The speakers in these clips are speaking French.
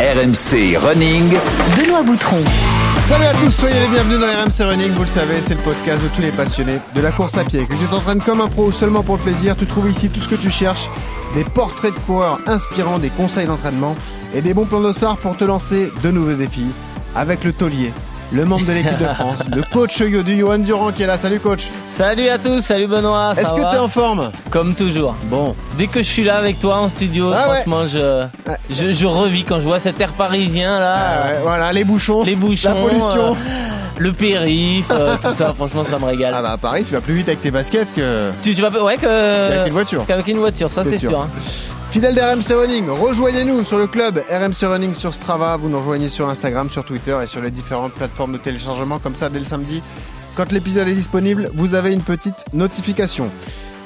RMC Running. Benoît Boutron. Salut à tous, soyez les bienvenus dans RMC Running. Vous le savez, c'est le podcast de tous les passionnés de la course à pied. Que tu t'entraînes comme un pro ou seulement pour le plaisir, tu trouves ici tout ce que tu cherches des portraits de coureurs inspirants, des conseils d'entraînement et des bons plans d'ossard pour te lancer de nouveaux défis avec le taulier, le membre de l'équipe de France, le coach du Johan Durand qui est là. Salut coach. Salut à tous, salut Benoît. Est-ce que t'es en forme Comme toujours. Bon, Dès que je suis là avec toi en studio, Ah franchement, je, Ouais. je, je revis quand je vois cet air parisien là. Ah ouais, voilà, les bouchons, Les bouchons, la pollution. euh, le périph, euh, tout ça, franchement, ça me régale. Ah bah à Paris, tu vas plus vite avec tes baskets que Tu, tu vas ouais que qu'avec une voiture. qu'avec une voiture, ça C'est c'est sûr. sûr. hein. Fidèle d'RMC Running, rejoignez-nous sur le club RMC Running sur Strava. Vous nous rejoignez sur Instagram, sur Twitter et sur les différentes plateformes de téléchargement. Comme ça, dès le samedi, quand l'épisode est disponible, vous avez une petite notification.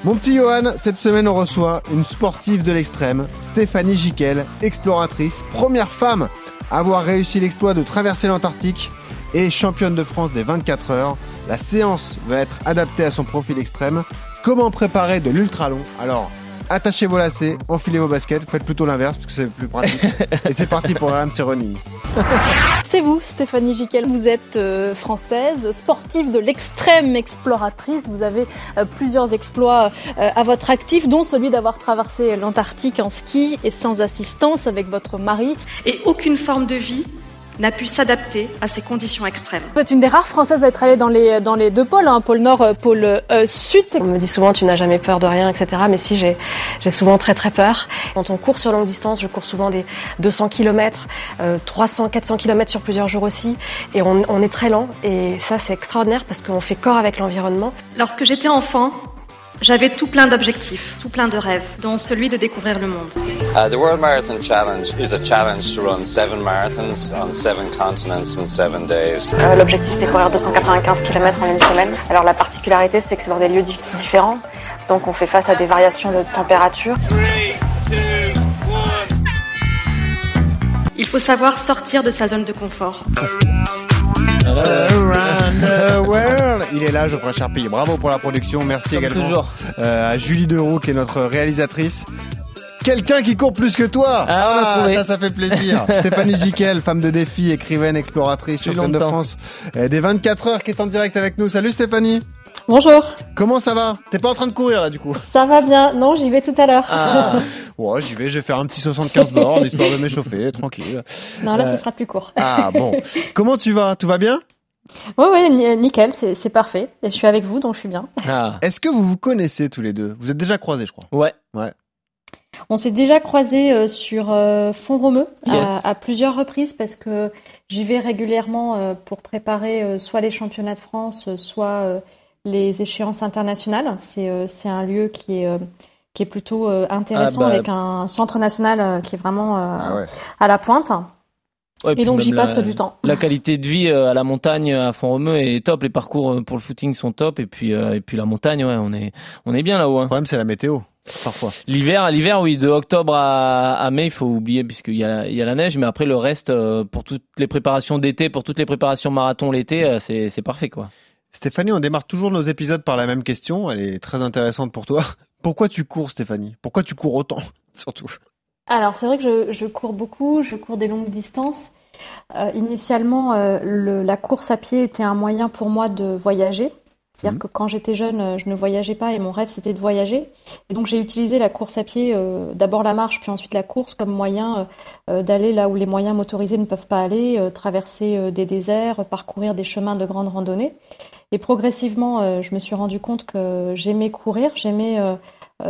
Mon petit Johan, cette semaine, on reçoit une sportive de l'extrême, Stéphanie Giquel, exploratrice, première femme à avoir réussi l'exploit de traverser l'Antarctique et championne de France des 24 heures. La séance va être adaptée à son profil extrême. Comment préparer de l'ultra long? Alors, attachez vos lacets, enfilez vos baskets, faites plutôt l'inverse parce que c'est plus pratique. et c'est parti pour RMC Running. C'est vous, Stéphanie Giquel. Vous êtes euh, française, sportive de l'extrême exploratrice. Vous avez euh, plusieurs exploits euh, à votre actif, dont celui d'avoir traversé l'Antarctique en ski et sans assistance avec votre mari. et aucune forme de vie n'a pu s'adapter à ces conditions extrêmes. Vous êtes une des rares françaises à être allée dans les, dans les deux pôles, hein, pôle Nord, euh, pôle euh, Sud. On me dit souvent tu n'as jamais peur de rien, etc. Mais si j'ai j'ai souvent très très peur. Quand on court sur longue distance, je cours souvent des 200 km, 300, 400 km sur plusieurs jours aussi, et on, on est très lent. Et ça c'est extraordinaire parce qu'on fait corps avec l'environnement. Lorsque j'étais enfant, j'avais tout plein d'objectifs, tout plein de rêves, dont celui de découvrir le monde. Uh, the World Marathon Challenge is a challenge to run seven marathons on seven continents in seven days. Euh, L'objectif c'est courir 295 km en une semaine. Alors la particularité c'est que c'est dans des lieux di- différents, donc on fait face à des variations de température. Il faut savoir sortir de sa zone de confort. Around the world. Il est là, Geoffrey Charpille. Bravo pour la production. Merci Comme également toujours. euh, à Julie Deroux qui est notre réalisatrice. Quelqu'un qui court plus que toi Ah, trouvé. ça, ça fait plaisir. Stéphanie Giquel, femme de défi, écrivaine, exploratrice, championne de. France euh, des 24 heures qui est en direct avec nous. Salut Stéphanie Bonjour, Comment ça va? T'es pas en train de courir là du coup ça va bien Non, j'y vais tout à l'heure. Ah, Ouais, j'y vais, je vais faire un petit 75 bornes histoire de m'échauffer, tranquille. Non, là, Euh, ce sera plus court. Ah bon. Comment tu vas? Tout va bien? Oui, oui, ni- nickel, c'est parfait. Et je suis avec vous, donc je suis bien. ah. Est-ce que vous vous connaissez tous les deux? Vous êtes déjà croisés, je crois. Ouais. On s'est déjà croisés euh, sur euh, Font Romeu Yes. à, à plusieurs reprises parce que j'y vais régulièrement euh, pour préparer euh, soit les championnats de France, soit euh, les échéances internationales. C'est euh, c'est un lieu qui est, euh, qui est plutôt intéressant Ah bah. avec un centre national qui est vraiment Ah ouais. à la pointe. Ouais, Et donc j'y la- passe du temps. La qualité de vie euh, à la montagne à Font-Romeu est top. Les parcours euh, pour le footing sont top. Et puis euh, et puis la montagne, ouais, on est on est bien là-haut. hein. Le problème, c'est la météo, parfois. L'hiver, l'hiver, oui, de octobre à, à mai, il faut oublier puisqu'il y a, il y a la neige, mais après le reste, pour toutes les préparations d'été, pour toutes les préparations marathon l'été, c'est, c'est parfait quoi. Stéphanie, on démarre toujours nos épisodes par la même question. Elle est très intéressante pour toi. Pourquoi tu cours, Stéphanie? Pourquoi tu cours autant, surtout? Alors c'est vrai que je, je cours beaucoup, je cours des longues distances. Euh, initialement, euh, le- la course à pied était un moyen pour moi de voyager. C'est-à-dire Mhm. que quand j'étais jeune, euh, je ne voyageais pas et mon rêve c'était de voyager. Et donc j'ai utilisé la course à pied, euh, d'abord la marche, puis ensuite la course comme moyen euh, euh, d'aller là où les moyens motorisés ne peuvent pas aller, euh, traverser euh, des déserts, parcourir des chemins de grande randonnée. Et progressivement, euh, je me suis rendu compte que j'aimais courir, j'aimais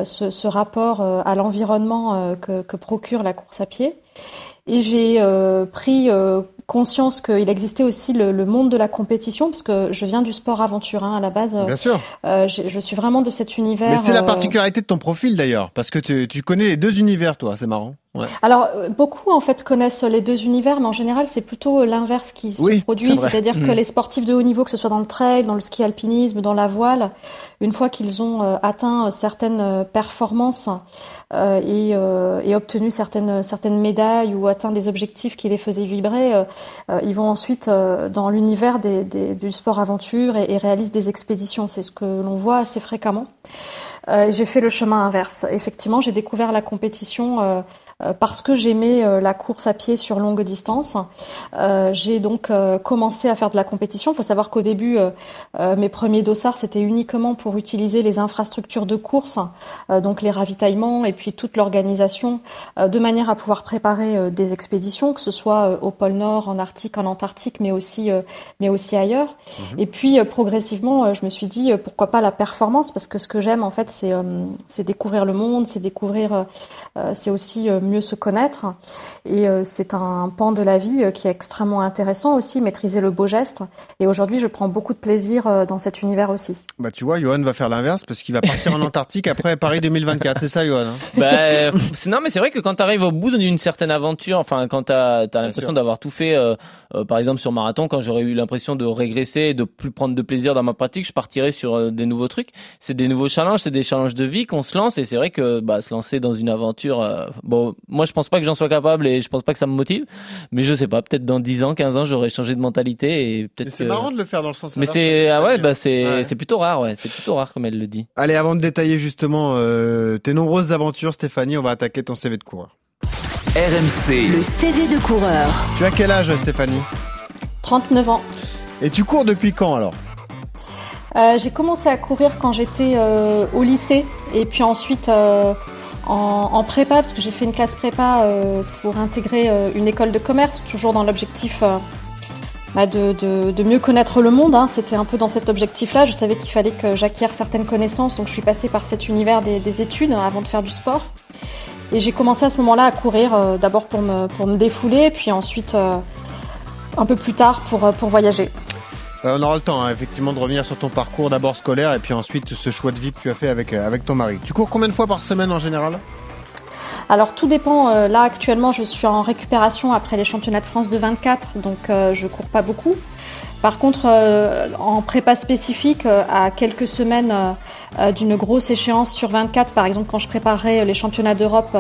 ce, ce rapport euh, à l'environnement euh, que, que procure la course à pied. Et j'ai euh, pris euh, conscience qu'il existait aussi le, le monde de la compétition, parce que je viens du sport aventure hein, à la base. euh, Bien sûr. euh, je suis vraiment de cet univers. Mais c'est la euh, particularité de ton profil d'ailleurs, parce que tu, tu connais les deux univers, toi. C'est marrant. Ouais. Alors, euh, beaucoup en fait connaissent les deux univers, mais en général, c'est plutôt l'inverse qui Oui, se produit. C'est-à-dire que Mhm. les sportifs de haut niveau, que ce soit dans le trail, dans le ski alpinisme, dans la voile, une fois qu'ils ont euh, atteint euh, certaines euh, performances euh, et, euh, et obtenu certaines, certaines médailles ou atteint des objectifs qui les faisaient vibrer, ils vont ensuite euh, dans l'univers des, des- du sport aventure et, et réalisent des expéditions. C'est ce que l'on voit assez fréquemment. Euh, j'ai fait le chemin inverse. Effectivement, j'ai découvert la compétition parce que j'aimais euh, la course à pied sur longue distance. Euh, j'ai donc commencé à faire de la compétition. Il faut savoir qu'au début, mes premiers dossards, c'était uniquement pour utiliser les infrastructures de course, donc les ravitaillements et puis toute l'organisation, de manière à pouvoir préparer des expéditions, que ce soit au pôle Nord, en Arctique, en Antarctique, mais aussi, mais aussi ailleurs. Mhm. Et puis progressivement, je me suis dit pourquoi pas la performance, parce que ce que j'aime en fait, c'est découvrir le monde, c'est découvrir, c'est aussi mieux se connaître. Et euh, c'est un pan de la vie euh, qui est extrêmement intéressant aussi, maîtriser le beau geste. Et aujourd'hui, je prends beaucoup de plaisir euh, dans cet univers aussi. Bah, tu vois, Johan va faire l'inverse parce qu'il va partir en Antarctique après Paris 2024. C'est ça, Johan hein? Bah, Non, mais c'est vrai que quand tu arrives au bout d'une certaine aventure, enfin, quand tu as, l'impression d'avoir tout fait, par exemple sur marathon, quand j'aurais eu l'impression de régresser et de plus prendre de plaisir dans ma pratique, je partirais sur des nouveaux trucs. C'est des nouveaux challenges, c'est des challenges de vie qu'on se lance et c'est vrai que bah, se lancer dans une aventure, bon, moi je pense pas que j'en sois capable et je pense pas que ça me motive, mais je sais pas, peut-être dans 10 ans, 15 ans, j'aurais changé de mentalité et peut-être. C'est marrant de le faire dans le sens. Mais c'est ah ouais, bah c'est c'est plutôt rare, ouais, c'est plutôt rare comme elle le dit. Allez, avant de détailler justement euh, tes nombreuses aventures, Stéphanie, on va attaquer ton CV de coureur. RMC. Le CV de coureur. Tu as quel âge, Stéphanie? 39 ans. Et tu cours depuis quand alors? Euh, J'ai commencé à courir quand j'étais euh, au lycée et puis ensuite en, prépa, parce que j'ai fait une classe prépa euh, pour intégrer euh, une école de commerce, toujours dans l'objectif euh, bah, de, mieux connaître le monde. Hein. C'était un peu dans cet objectif-là. Je savais qu'il fallait que j'acquière certaines connaissances, donc je suis passée par cet univers des, études avant de faire du sport. Et j'ai commencé à ce moment-là à courir, d'abord pour me, défouler, puis ensuite un peu plus tard pour voyager. On aura le temps, hein, effectivement, de revenir sur ton parcours d'abord scolaire et puis ensuite ce choix de vie que tu as fait avec, avec ton mari. Tu cours combien de fois par semaine en général? Alors tout dépend. Euh, là actuellement, je suis en récupération après les championnats de France de 24, donc euh, je cours pas beaucoup. Par contre, euh, en prépa spécifique, à quelques semaines d'une grosse échéance sur 24, par exemple quand je préparais les championnats d'Europe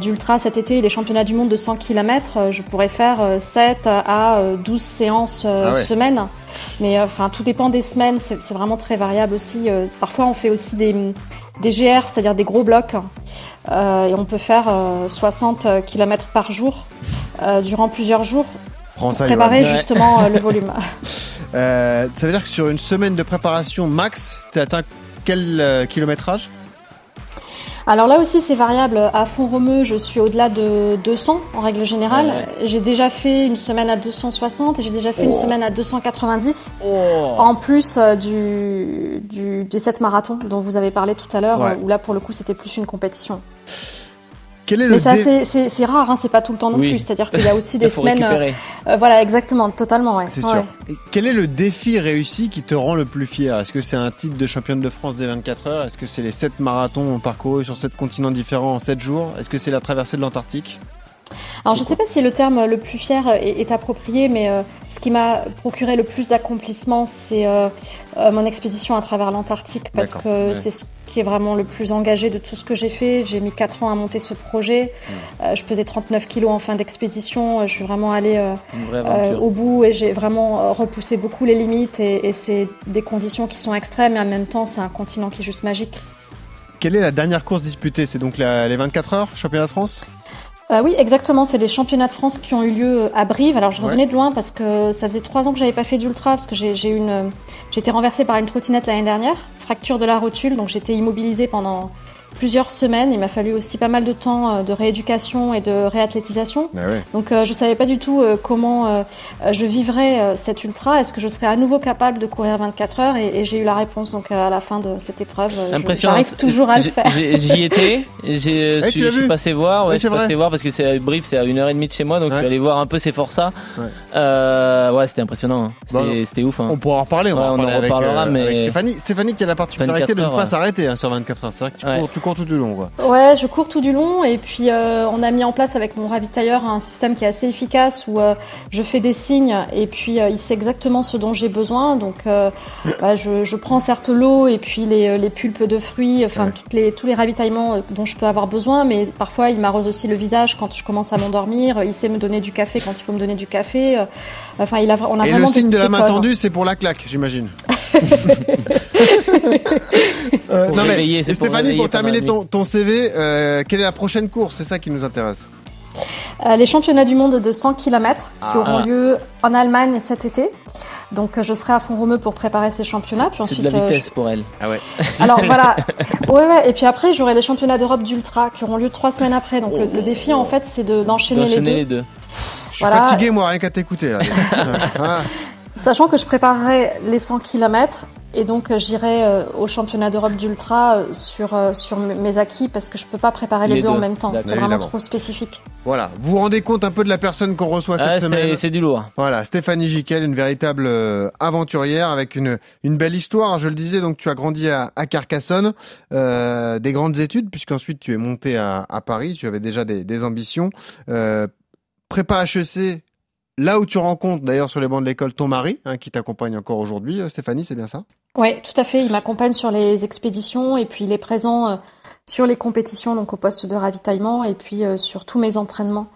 d'ultra cet été, les championnats du monde de 100 km, je pourrais faire 7 à 12 séances ah semaine. Mais enfin, tout dépend des semaines, c'est vraiment très variable aussi. parfois, on fait aussi des, des GR, c'est-à-dire des gros blocs. Euh, et on peut faire 60 euh, km par jour euh, durant plusieurs jours pour préparer justement le volume. ça veut dire que sur une semaine de préparation max, tu atteint quel kilométrage alors là aussi c'est variable. À fond romeu, je suis au-delà de 200 en règle générale. J'ai déjà fait une semaine à 260 et j'ai déjà fait une oh. semaine à 290. En plus euh, du, du, des 7 marathons dont vous avez parlé tout à l'heure, où là pour le coup c'était plus une compétition. Mais ça, c'est rare, hein, c'est pas tout le temps non plus. C'est-à-dire qu'il y a aussi des semaines. Euh, euh, voilà, exactement, totalement. Ouais. C'est sûr. quel est le défi réussi qui te rend le plus fier? Est-ce que c'est un titre de championne de France des 24 heures? Est-ce que c'est les 7 marathons parcourus sur 7 continents différents en 7 jours? Est-ce que c'est la traversée de l'Antarctique? Alors je ne sais pas si le terme le plus fier est, approprié, mais euh, ce qui m'a procuré le plus d'accomplissement, c'est euh, euh, mon expédition à travers l'Antarctique, parce que c'est ce qui est vraiment le plus engagé de tout ce que j'ai fait. J'ai mis 4 ans à monter ce projet. Je pesais 39 kilos en fin d'expédition. Je suis vraiment allée au bout et j'ai vraiment repoussé beaucoup les limites. Et, et c'est des conditions qui sont extrêmes, et en même temps, c'est un continent qui est juste magique. Quelle est la dernière course disputée? C'est donc les 24 heures, championnat de France? Euh, oui, exactement. C'est les championnats de France qui ont eu lieu euh, à Brive. Alors je revenais de loin parce que ça faisait trois ans que j'avais pas fait d'ultra parce que j'ai une, euh, j'ai été renversée par une trottinette l'année dernière, fracture de la rotule, donc j'étais immobilisée pendant plusieurs semaines. Il m'a fallu aussi pas mal de temps euh, de rééducation et de réathlétisation. Ah Donc euh, je savais pas du tout euh, comment je vivrais cette ultra. Est-ce que je serais à nouveau capable de courir 24 heures? Et, j'ai eu la réponse donc à la fin de cette épreuve. J'arrive toujours à le faire. J'y étais. Je suis passé voir. Ouais, je suis passé voir parce que c'est brief, c'est à une heure et demie de chez moi, donc je suis allé voir un peu ces forçats. Ouais, ouais c'était impressionnant. Hein. C'était ouf. Hein. On pourra en reparler. On, en, reparlera, mais Stéphanie, Stéphanie qui a la particularité de ne pas s'arrêter hein, sur 24 heures. C'est vrai que tu cours tout du long. Ouais, je cours tout du long et puis euh, on a mis en place avec mon ravitailleur un système qui est assez efficace où euh, je fais des signes et puis euh, il sait exactement ce dont j'ai besoin. Donc bah, je, prends certes l'eau et puis les, les, pulpes de fruits, enfin toutes les, tous les ravitaillements dont je peux avoir besoin, mais parfois il m'arrose aussi le visage quand je commence à m'endormir. Il sait me donner du café quand il faut me donner du café. Enfin, il a, on a et vraiment le signe de la main tendue, c'est pour la claque, j'imagine. euh, non mais Stéphanie, pour, terminer ton, ton CV, euh, quelle est la prochaine course? C'est ça qui nous intéresse. Euh, les championnats du monde de 100 km qui ah. auront lieu en Allemagne cet été. Donc je serai à fond romeu pour préparer ces championnats. Puis ensuite, de la vitesse pour elle. Ah ouais. Alors voilà. Ouais ouais. Et puis après j'aurai les championnats d'Europe d'ultra qui auront lieu trois semaines après. Donc le, défi en fait c'est d'enchaîner les, les, deux. Je suis fatigué moi rien qu'à t'écouter là. Sachant que je préparerai les 100 km et donc euh, j'irai euh, au championnat d'Europe d'ultra euh, sur, sur mes acquis parce que je peux pas préparer les, deux, en même temps. C'est vraiment trop spécifique. Voilà, vous vous rendez compte un peu de la personne qu'on reçoit cette ah, semaine C'est du lourd. Voilà, Stéphanie Giquel, une véritable aventurière avec une, une belle histoire. Je le disais, donc tu as grandi à, à Carcassonne, des grandes études puisqu'ensuite tu es monté à, à, Paris, tu avais déjà des, des ambitions. Prépa HEC, Là où tu rencontres d'ailleurs sur les bancs de l'école ton mari, hein, qui t'accompagne encore aujourd'hui, euh, Stéphanie, c'est bien ça? Oui, tout à fait. Il m'accompagne sur les expéditions et puis il est présent euh, sur les compétitions, donc au poste de ravitaillement et puis euh, sur tous mes entraînements.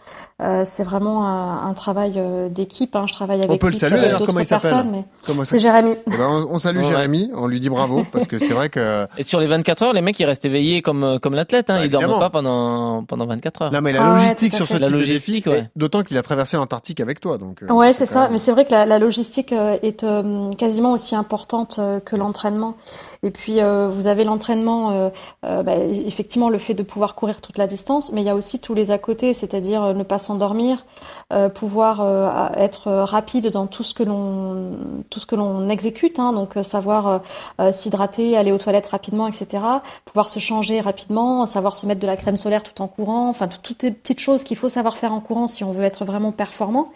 Euh, c'est vraiment un, travail euh, d'équipe. Hein. Je travaille avec on peut le saluer d'ailleurs. Comment il s'appelle C'est Jérémy. Eh ben, on, salue Jérémy. On lui dit bravo parce que c'est vrai que. Et sur les 24 heures, les mecs ils restent éveillés comme comme l'athlète. Hein. Bah, ils dorment pas pendant pendant 24 heures. Non mais la ah logistique sur ce la logistique, ouais. d'autant qu'il a traversé l'Antarctique avec toi. Donc. ouais, c'est ça. Mais c'est vrai que la, la logistique est quasiment aussi importante que l'entraînement. Et puis vous avez l'entraînement, bah, effectivement le fait de pouvoir courir toute la distance, mais il y a aussi tous les à côté, c'est-à-dire ne pas s'endormir, euh, pouvoir euh, être rapide dans tout ce que l'on tout ce que l'on exécute, hein, donc euh, savoir s'hydrater, aller aux toilettes rapidement, etc. Pouvoir se changer rapidement, savoir se mettre de la crème solaire tout en courant, enfin toutes les petites choses qu'il faut savoir faire en courant si on veut être vraiment performant.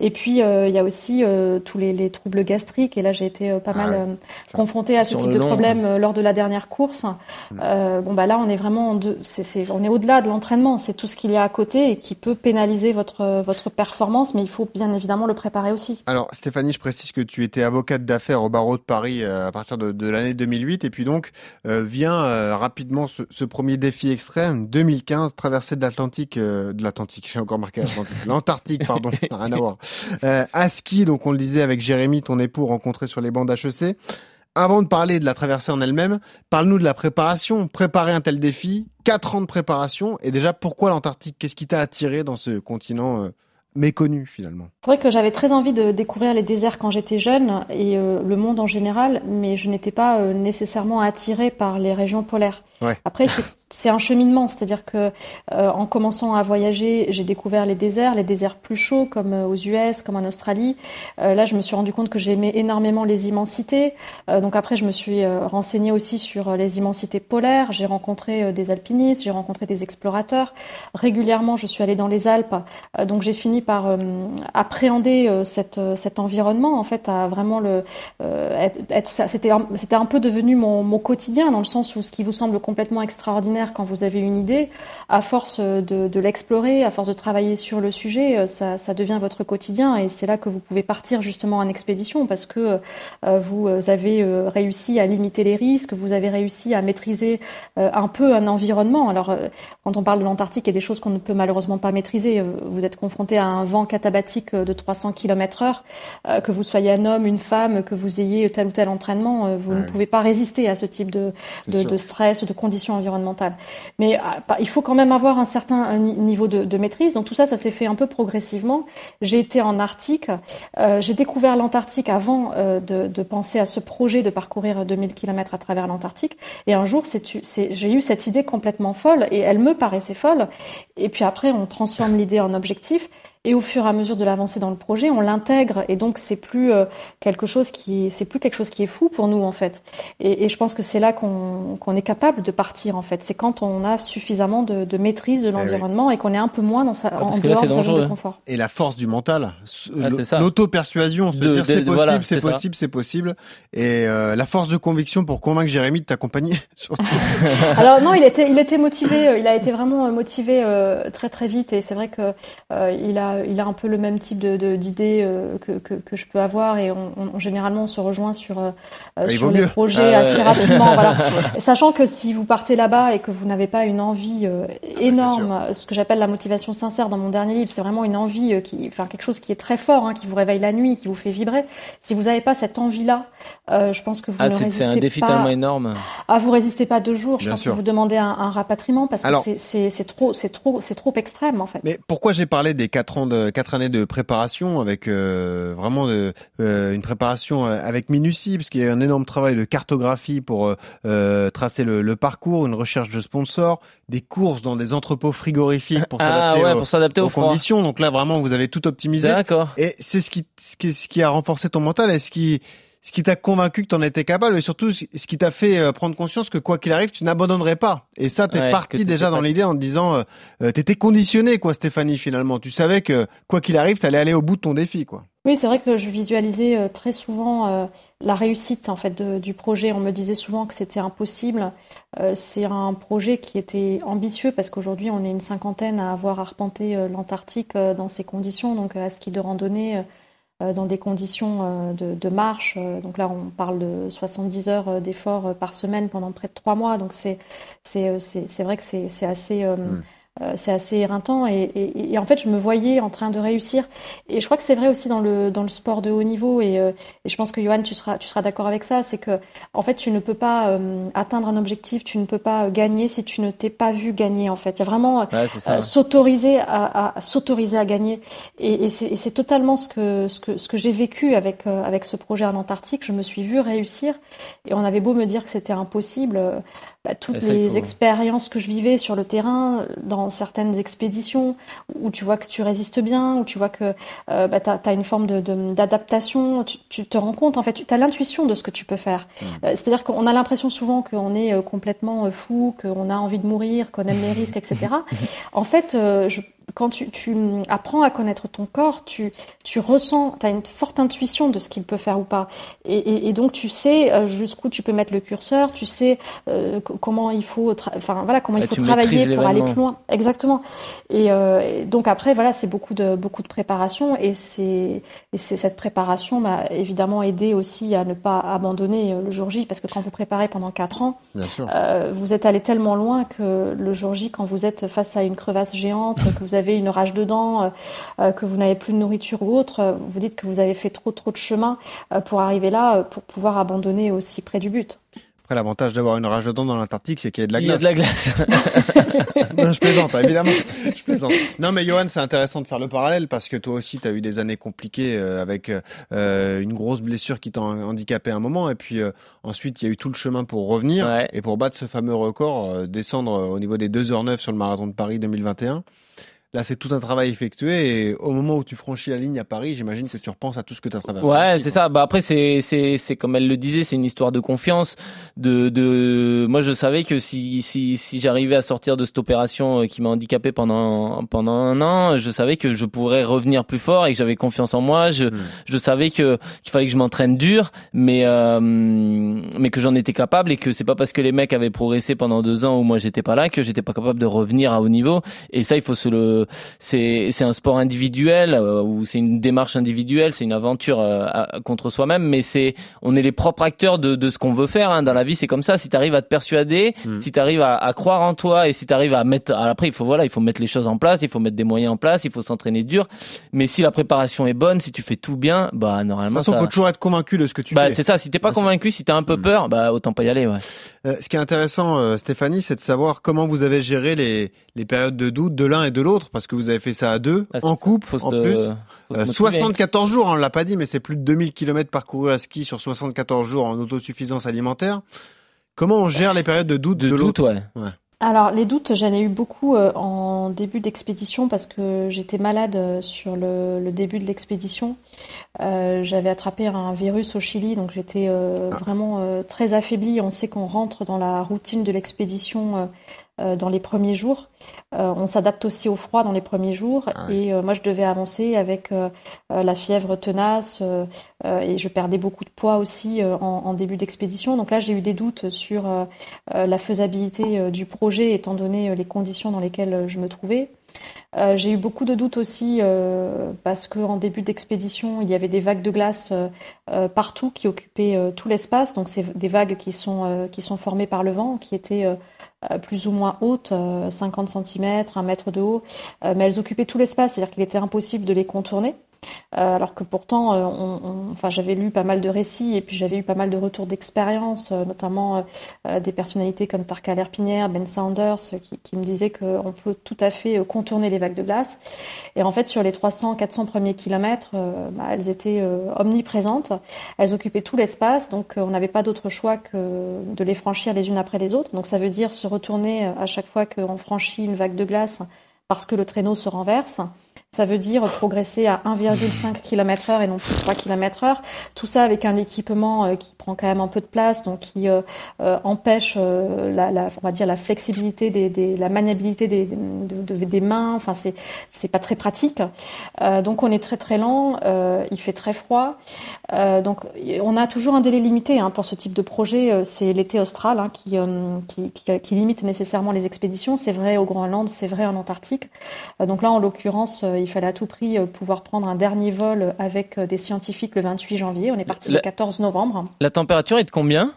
Et puis il y a aussi tous les, les, troubles gastriques et là j'ai été pas ah mal confrontée à ce type de problème lors de la dernière course. Mm. bon bah là on est vraiment en on est au-delà de l'entraînement, c'est tout ce qu'il y a à côté et qui peut pénaliser votre votre performance, mais il faut bien évidemment le préparer aussi. Alors Stéphanie, je précise que tu étais avocate d'affaires au barreau de Paris euh, à partir de, l'année 2008 et puis donc euh, vient euh, rapidement ce, premier défi extrême 2015 traversée de l'Atlantique de l'Atlantique, j'ai encore marqué l'Atlantique, l'Antarctique pardon, rien à voir. à ski, donc on le disait avec Jérémy, ton époux rencontré sur les bancs d'HEC avant de parler de la traversée en elle-même, parle-nous de la préparation. Préparer un tel défi, quatre ans de préparation, et déjà pourquoi l'Antarctique? Qu'est-ce qui t'a attiré dans ce continent euh, méconnu finalement? C'est vrai que j'avais très envie de découvrir les déserts quand j'étais jeune et euh, le monde en général, mais je n'étais pas euh, nécessairement attirée par les régions polaires. Après, c'est un cheminement, c'est-à-dire que euh, en commençant à voyager, j'ai découvert les déserts, les déserts plus chauds comme euh, aux US, comme en Australie. Euh, là, je me suis rendu compte que j'aimais énormément les immensités. donc après, je me suis renseignée aussi sur les immensités polaires. J'ai rencontré des alpinistes, j'ai rencontré des explorateurs. Régulièrement, je suis allée dans les Alpes. donc j'ai fini par appréhender cette, cet environnement. En fait, à vraiment le être, c'était c'était un peu devenu mon, mon quotidien dans le sens où ce qui vous semble complètement extraordinaire quand vous avez une idée, à force de, de l'explorer, à force de travailler sur le sujet, euh, ça, ça devient votre quotidien et c'est là que vous pouvez partir justement en expédition parce que euh, vous avez euh, réussi à limiter les risques, vous avez réussi à maîtriser un peu un environnement. Alors quand on parle de l'Antarctique, il y a des choses qu'on ne peut malheureusement pas maîtriser. Vous êtes confronté à un vent catabatique de 300 km heure, que vous soyez un homme, une femme, que vous ayez tel ou tel entraînement, vous ne pouvez pas résister à ce type de, de, de stress, de conditions environnementales. Mais euh, il faut quand même avoir un certain niveau de, maîtrise. Donc tout ça, ça s'est fait un peu progressivement. J'ai été en Arctique. Euh, j'ai découvert l'Antarctique avant euh, de, penser à ce projet de parcourir 2000 km à travers l'Antarctique. Et un jour, j'ai eu cette idée complètement folle et elle me paraissait folle. Et puis après, on transforme l'idée en objectif. Et au fur et à mesure de l'avancée dans le projet, on l'intègre et donc c'est plus euh, quelque chose qui c'est plus quelque chose qui est fou pour nous en fait. Et, et je pense que c'est là qu'on est capable de partir en fait. C'est quand on a suffisamment de, de maîtrise de eh l'environnement et qu'on est un peu moins dans sa, ah, en dehors de sa zone de confort. Et la force du mental, ah, l'auto-persuasion, se dire c'est possible, c'est possible, c'est possible, et euh, la force de conviction pour convaincre Jérémy de t'accompagner. Alors non, il était il était motivé, euh, il a été vraiment motivé très très vite et c'est vrai que il a a, il a un peu le même type de, d'idées euh, que, que, que, je peux avoir et on, on, généralement on se rejoint sur, euh, ah, sur les projets ah, assez rapidement. voilà. Sachant que si vous partez là-bas et que vous n'avez pas une envie euh, ah, énorme, ce que j'appelle la motivation sincère dans mon dernier livre, c'est vraiment une envie qui, enfin quelque chose qui est très fort, hein, qui vous réveille la nuit, qui vous fait vibrer. Si vous n'avez pas cette envie-là, je pense que vous ne résistez pas. C'est un défi tellement énorme. Ah, vous résistez pas deux jours. Je pense que vous demandez un, un rapatriement parce que c'est trop, c'est trop, c'est trop extrême en fait. Mais pourquoi j'ai parlé des quatre ans de quatre années de préparation avec euh, vraiment de, euh, une préparation euh, avec minutie, parce qu'il y a un énorme travail de cartographie pour tracer le, parcours, une recherche de sponsors, des courses dans des entrepôts frigorifiques pour ah s'adapter aux, conditions. Donc là, vraiment, vous avez tout optimisé. D'accord. Et c'est ce qui, ce qui, ce qui a renforcé ton mental et ce qui ce qui t'a convaincu que tu en étais capable et surtout ce qui t'a fait euh, prendre conscience que quoi qu'il arrive, tu n'abandonnerais pas. Et ça, t'es parti déjà dans l'idée en te disant, euh, euh, t'étais conditionné quoi, Stéphanie finalement. Tu savais que quoi qu'il arrive, t'allais aller au bout de ton défi quoi. Oui, c'est vrai que je visualisais très souvent la réussite en fait du projet. On me disait souvent que c'était impossible. c'est un projet qui était ambitieux parce qu'aujourd'hui on est une cinquantaine à avoir arpenté l'Antarctique dans ces conditions, donc à ski de randonnée euh, dans des conditions euh, de, de, marche. Euh, donc là, on parle de 70 heures d'effort par semaine pendant près de trois mois. Donc c'est vrai que c'est assez mmh. Euh, c'est assez éreintant et, et, et, en fait je me voyais en train de réussir. Et je crois que c'est vrai aussi dans le dans le sport de haut niveau et, euh, et je pense que Johan tu seras tu seras d'accord avec ça c'est que en fait tu ne peux pas euh, atteindre un objectif tu ne peux pas gagner si tu ne t'es pas vu gagner en fait. Il y a vraiment s'autoriser à, à, s'autoriser à gagner. Et, et c'est totalement ce que ce que ce que j'ai vécu avec avec ce projet en Antarctique. Je me suis vu réussir et on avait beau me dire que c'était impossible bah, toutes les expériences que je vivais sur le terrain, dans certaines expéditions, où tu vois que tu résistes bien, où tu vois que euh, bah, tu as, une forme d'adaptation, de, tu, tu, te rends compte, en fait, tu as l'intuition de ce que tu peux faire. Mmh. Euh, c'est-à-dire qu'on a l'impression souvent qu'on est euh, complètement fou, qu'on a envie de mourir, qu'on aime les risques, etc. en fait, je quand tu, tu, apprends à connaître ton corps, tu, tu ressens, tu as une forte intuition de ce qu'il peut faire ou pas. Et, et, et donc tu sais euh, jusqu'où tu peux mettre le curseur, tu sais euh, comment il faut, enfin voilà, comment il faut travailler pour aller plus loin. Exactement. Et, euh, donc après voilà, c'est beaucoup de beaucoup de préparation et c'est et c'est cette préparation m'a évidemment aidé aussi à ne pas abandonner euh, le jour J parce que quand vous préparez pendant quatre ans, euh, vous êtes allé tellement loin que le jour J, quand vous êtes face à une crevasse géante, que vous avez une rage dedans, euh, euh, que vous n'avez plus de nourriture ou autre, euh, vous dites que vous avez fait trop trop de chemin pour arriver là, pour pouvoir abandonner aussi près du but. Après, l'avantage d'avoir une rage dedans dans l'Antarctique, c'est qu'il y a de la glace. Il y a de la glace. non, je plaisante, évidemment. Je plaisante. Non, mais Johan, c'est intéressant de faire le parallèle parce que toi aussi, tu as eu des années compliquées avec euh, une grosse blessure qui t'a handicapé un moment. Et puis ensuite, il y a eu tout le chemin pour revenir et pour battre ce fameux record, descendre au niveau des 2h09 sur le marathon de Paris 2021. Là, c'est tout un travail effectué et au moment où tu franchis la ligne à Paris, j'imagine que tu repenses à tout ce que tu as traversé. Ouais, c'est ça. Bah après, c'est c'est c'est comme elle le disait, c'est une histoire de confiance. De de moi, je savais que si si si j'arrivais à sortir de cette opération euh, qui m'a handicapé pendant pendant un an, je savais que je pourrais revenir plus fort et que j'avais confiance en moi. Je hmm. je savais que qu'il fallait que je m'entraîne dur, mais euh, mais que j'en étais capable et que c'est pas parce que les mecs avaient progressé pendant deux ans où moi j'étais pas là que j'étais pas capable de revenir à haut niveau. Et ça, il faut se le c'est c'est un sport individuel euh, ou c'est une démarche individuelle, c'est une aventure euh, contre soi-même, mais c'est on est les propres acteurs de, de ce qu'on veut faire hein. dans la vie. C'est comme ça. Si tu arrives à te persuader, mm. si tu arrives à, à, croire en toi et si tu arrives à mettre après il faut voilà il faut mettre les choses en place, il faut mettre des moyens en place, il faut s'entraîner dur. Mais si la préparation est bonne, si tu fais tout bien, bah normalement. De toute façon, faut toujours être convaincu de ce que tu bah, fais. C'est ça. Si t'es pas convaincu, si t'as un peu mm. peur, bah autant pas y aller. Ouais. Euh, ce qui est intéressant, Stéphanie, c'est de savoir comment vous avez géré les les périodes de doute de l'un et de l'autre parce que vous avez fait ça à deux, ah, en couple, en plus. 74 euh, jours, on l'a pas dit, mais c'est plus de 2000 km parcourus à ski sur 74 jours en autosuffisance alimentaire. Comment on gère les périodes de doute de, l'autre ouais. Alors les doutes, j'en ai eu beaucoup euh, en début d'expédition parce que j'étais malade euh, sur le, début de l'expédition. J'avais attrapé un virus au Chili, donc j'étais ah. vraiment très affaiblie. On sait qu'on rentre dans la routine de l'expédition euh, dans les premiers jours. Euh, on s'adapte aussi au froid dans les premiers jours. Ah et euh, moi, je devais avancer avec la fièvre tenace et je perdais beaucoup de poids aussi en, début d'expédition. Donc là, j'ai eu des doutes sur la faisabilité du projet étant donné les conditions dans lesquelles je me trouvais. Euh, j'ai eu beaucoup de doutes aussi euh, parce qu'en début d'expédition, il y avait des vagues de glace euh, partout qui occupaient tout l'espace. Donc c'est des vagues qui sont, qui sont formées par le vent, qui étaient plus ou moins hautes, 50 cm, 1 mètre de haut, mais elles occupaient tout l'espace, c'est-à-dire qu'il était impossible de les contourner. Euh, alors que pourtant, euh, enfin, j'avais lu pas mal de récits et puis j'avais eu pas mal de retours d'expérience, euh, notamment des personnalités comme Tarka Lerpinière, Ben Saunders, qui, me disaient qu'on peut tout à fait contourner les vagues de glace. Et en fait, sur les 300-400 premiers kilomètres, bah, elles étaient omniprésentes. Elles occupaient tout l'espace, donc on n'avait pas d'autre choix que de les franchir les unes après les autres. Donc ça veut dire se retourner à chaque fois qu'on franchit une vague de glace parce que le traîneau se renverse. Ça veut dire progresser à 1,5 km heure et non plus 3 km heure. Tout ça avec un équipement euh, qui prend quand même un peu de place, donc qui euh, euh, empêche la, on va dire la flexibilité des, la maniabilité des, des mains. Enfin, c'est c'est pas très pratique. donc on est très très lent. il fait très froid. donc on a toujours un délai limité hein, pour ce type de projet. C'est l'été austral hein, qui, qui, qui, limite nécessairement les expéditions. C'est vrai au Groenland, c'est vrai en Antarctique. donc là, en l'occurrence, fallait à tout prix euh, pouvoir prendre un dernier vol avec euh, des scientifiques le 28 janvier. On est parti le 14 novembre. La température est de combien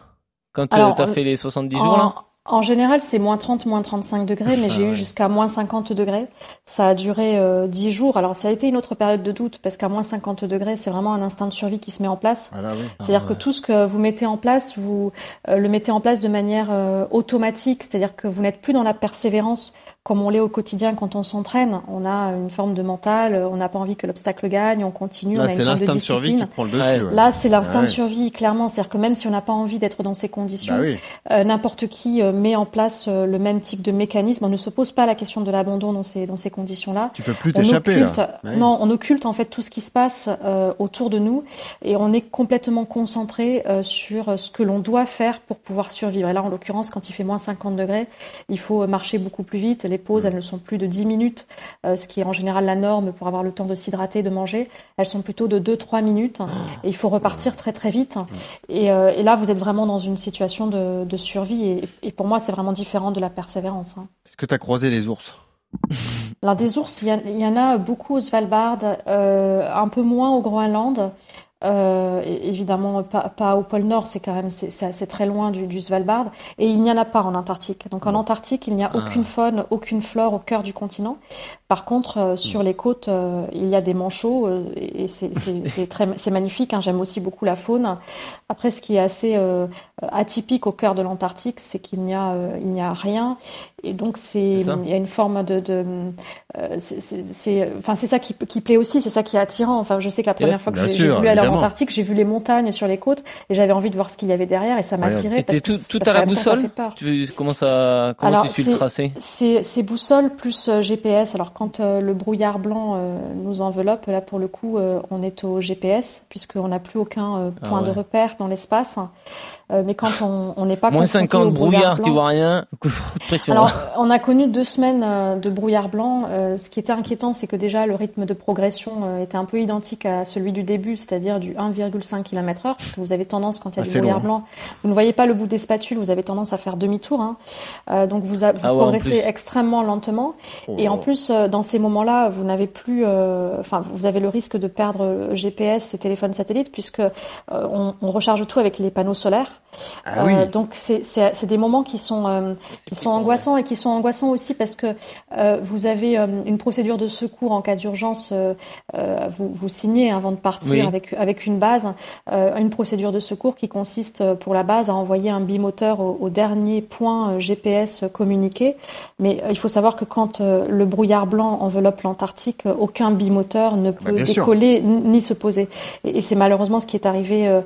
quand tu as fait les 70 jours là? en général, c'est moins 30, moins 35 degrés, mais j'ai eu jusqu'à moins 50 degrés. Ça a duré euh, 10 jours. Alors, ça a été une autre période de doute, parce qu'à moins 50 degrés, c'est vraiment un instinct de survie qui se met en place. Ah c'est-à-dire que tout ce que vous mettez en place, vous le mettez en place de manière automatique. C'est-à-dire que vous n'êtes plus dans la persévérance comme on l'est au quotidien quand on s'entraîne. On a une forme de mental, on n'a pas envie que l'obstacle gagne, on continue, Là, on a une forme de survie qui prend le dessus. Là, c'est l'instinct de survie, clairement. C'est-à-dire que même si on n'a pas envie d'être dans ces conditions, bah euh, n'importe qui euh, met en place euh, le même type de mécanisme. On ne se pose pas la question de l'abandon dans ces, dans ces conditions-là. Tu peux plus t'échapper. Non, on occulte en fait tout ce qui se passe autour de nous et on est complètement concentré sur ce que l'on doit faire pour pouvoir survivre. Et là, en l'occurrence, quand il fait moins 50 degrés, il faut marcher beaucoup plus vite les pauses, elles ne sont plus de 10 minutes, euh, ce qui est en général la norme pour avoir le temps de s'hydrater, de manger. Elles sont plutôt de 2-3 minutes. Et il faut repartir très très vite. Euh, et, là, vous êtes vraiment dans une situation de, survie. Et, pour moi, c'est vraiment différent de la persévérance. Hein. Est-ce que tu as croisé des ours? Alors des ours, il y, en a beaucoup au Svalbard, euh, un peu moins au Groenland. Euh, évidemment, pas, pas, au pôle Nord, c'est quand même c'est très loin du, du, Svalbard, et il n'y en a pas en Antarctique. Donc en Antarctique, il n'y a ah. aucune faune, aucune flore au cœur du continent. Par contre, euh, sur les côtes, euh, il y a des manchots euh, et c'est magnifique. Hein, J'aime aussi beaucoup la faune. Après, ce qui est assez atypique au cœur de l'Antarctique, c'est qu'il n'y a il n'y a rien et donc c'est il y a une forme de, de c'est enfin ça qui, qui plaît aussi, c'est ça qui est attirant. Enfin, je sais que la première fois que j'ai voulu aller en Antarctique, j'ai vu les montagnes sur les côtes et j'avais envie de voir ce qu'il y avait derrière et ça m'attirait parce que tout, à la boussole? tu, comment ça comment tu suis le tracé? C'est boussole plus GPS. Alors quand euh, le brouillard blanc euh, nous enveloppe, là pour le coup, euh, on est au GPS puisqu'on n'a plus aucun ah point de repère dans l'espace. Mais quand on n'est pas moins 50 brouillard, tu vois rien. Alors, on a connu deux semaines de brouillard blanc. Ce qui était inquiétant, c'est que déjà le rythme de progression était un peu identique à celui du début, c'est-à-dire du 1,5 km/h, parce que vous avez tendance quand il y a du brouillard blanc, vous ne voyez pas le bout des spatules, vous avez tendance à faire demi-tour. Hein. donc vous, vous ah progressez extrêmement lentement, oh et en plus dans ces moments-là, vous n'avez plus, enfin vous avez le risque de perdre GPS et téléphone satellite, puisque on, on recharge tout avec les panneaux solaires. Ah oui. Euh, donc c'est des moments qui sont euh, qui sont angoissants et qui sont angoissants aussi parce que euh, vous avez une procédure de secours en cas d'urgence. vous, vous signez avant de partir avec avec une base, une procédure de secours qui consiste pour la base à envoyer un bimoteur au, dernier point GPS communiqué. Mais il faut savoir que quand le brouillard blanc enveloppe l'Antarctique, aucun bimoteur ne bah, peut décoller ni se poser. Et, et c'est malheureusement ce qui est arrivé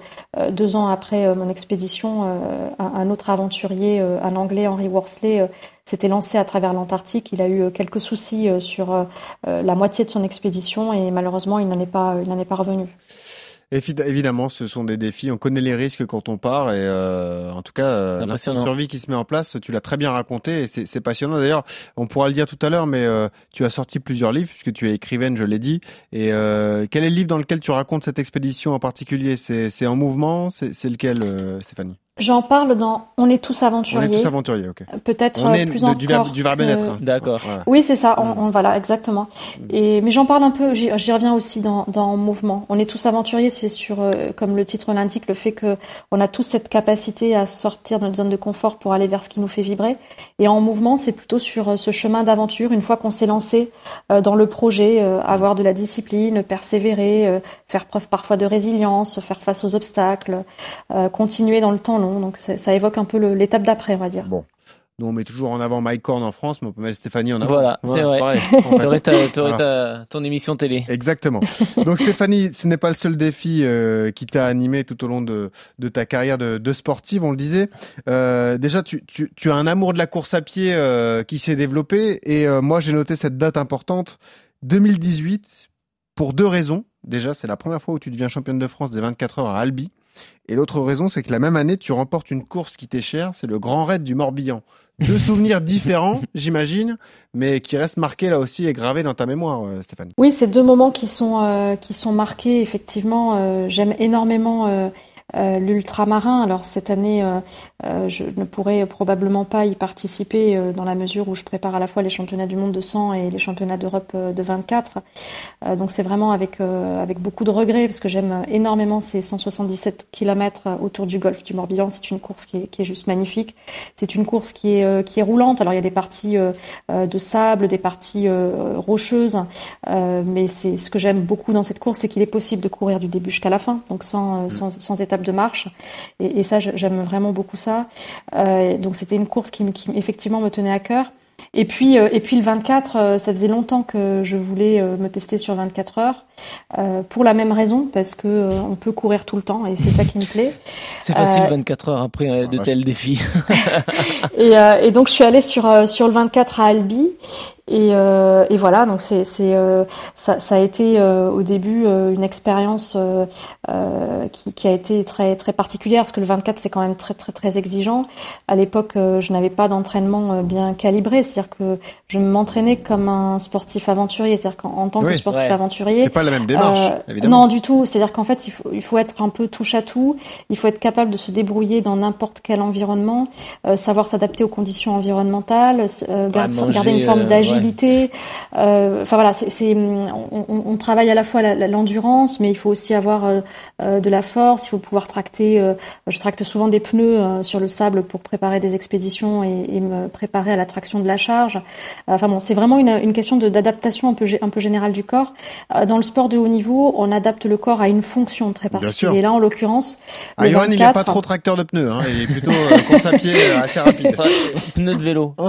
deux ans après mon expédition euh, un, autre aventurier, euh, un Anglais, Henry Worsley, euh, s'était lancé à travers l'Antarctique. Il a eu quelques soucis sur la moitié de son expédition et malheureusement, il n'en est pas, il n'en est pas revenu. Évidemment, ce sont des défis. On connaît les risques quand on part et euh, en tout cas, euh, la survie qui se met en place, tu l'as très bien raconté et c'est passionnant. D'ailleurs, on pourra le dire tout à l'heure, mais euh, tu as sorti plusieurs livres puisque tu es écrivaine, je l'ai dit. Et euh, quel est le livre dans lequel tu racontes cette expédition en particulier? C'est en mouvement? C'est lequel, Stéphanie? J'en parle dans On est tous aventuriers. On est tous aventuriers, ok. Peut-être plus de, encore. Du verbe, du verbe être. D'accord. Oui, c'est ça. On, voilà, exactement. Et mais j'en parle un peu. J'y reviens aussi dans, dans Mouvement. On est tous aventuriers. C'est sur, euh, comme le titre l'indique, le fait que on a tous cette capacité à sortir de notre zone de confort pour aller vers ce qui nous fait vibrer. Et en Mouvement, c'est plutôt sur euh, ce chemin d'aventure. Une fois qu'on s'est lancé euh, dans le projet, avoir de la discipline, persévérer, faire preuve parfois de résilience, faire face aux obstacles, continuer dans le temps donc ça, évoque un peu l'étape d'après, on va dire. Bon. Nous, on met toujours en avant Mike Horn en France, mais on peut mettre Stéphanie en avant. Voilà, c'est vrai. Tu aurais, ton émission télé. Exactement. Donc Stéphanie, ce n'est pas le seul défi euh, qui t'a animé tout au long de, ta carrière de, sportive, on le disait. Euh, déjà, tu, as un amour de la course à pied euh, qui s'est développé, et moi j'ai noté cette date importante, 2018, pour deux raisons. Déjà, c'est la première fois où tu deviens championne de France des 24 heures à Albi. Et l'autre raison, c'est que la même année, tu remportes une course qui t'est chère, c'est le Grand Raid du Morbihan. Deux souvenirs différents, j'imagine, mais qui restent marqués là aussi et gravés dans ta mémoire, euh, Stéphanie. Oui, c'est deux moments qui sont euh, qui sont marqués. Effectivement, euh, j'aime énormément euh, l'ultramarin. Alors cette année, euh, euh, je ne pourrais probablement pas y participer dans la mesure où je prépare à la fois les championnats du monde de 100 et les championnats d'Europe de 24. donc c'est vraiment avec avec beaucoup de regrets parce que j'aime énormément ces 177 km autour du golfe du Morbihan. C'est une course qui est, qui est juste magnifique. C'est une course qui est qui est roulante. Alors il y a des parties de sable, des parties rocheuses, mais c'est ce que j'aime beaucoup dans cette course, c'est qu'il est possible de courir du début jusqu'à la fin, donc sans sans, sans étape de marche. Et, ça, j'aime vraiment beaucoup ça. Euh, donc c'était une course qui, effectivement me tenait à cœur. Et puis, euh, et puis le 24, euh, ça faisait longtemps que je voulais me tester sur 24 heures, pour la même raison, parce que on peut courir tout le temps et c'est ça qui me plaît. C'est facile 24 heures après de tels défis. et, et, donc je suis allée sur sur le 24 à Albi et, euh, et, voilà, donc c'est, c'est euh, ça, ça, a été euh, au début euh, une expérience euh, qui, qui, a été très très particulière parce que le 24 c'est quand même très très très exigeant. À l'époque, je n'avais pas d'entraînement bien calibré, c'est-à-dire que je m'entraînais comme un sportif aventurier, c'est-à-dire qu'en tant que sportif aventurier, c'est pas la même démarche, évidemment. Non, du tout. C'est-à-dire qu'en fait, il faut il faut être un peu touche à tout. Il faut être capable de se débrouiller dans n'importe quel environnement, savoir s'adapter aux conditions environnementales, garder une forme d'agilité euh, enfin voilà, c'est, on, on, travaille à la fois l'endurance, mais il faut aussi avoir euh, euh, de la force. Il faut pouvoir tracter. je tracte souvent des pneus sur le sable pour préparer des expéditions et, et me préparer à la traction de la charge. Enfin bon, c'est vraiment une, une question d'adaptation un peu un peu générale du corps. dans le sport de haut niveau, on adapte le corps à une fonction très particulière. Et là, en l'occurrence, ah, Johan, il n'est pas trop tracteur de pneus. Hein, il est plutôt course à pied assez rapide. Pneus de vélo.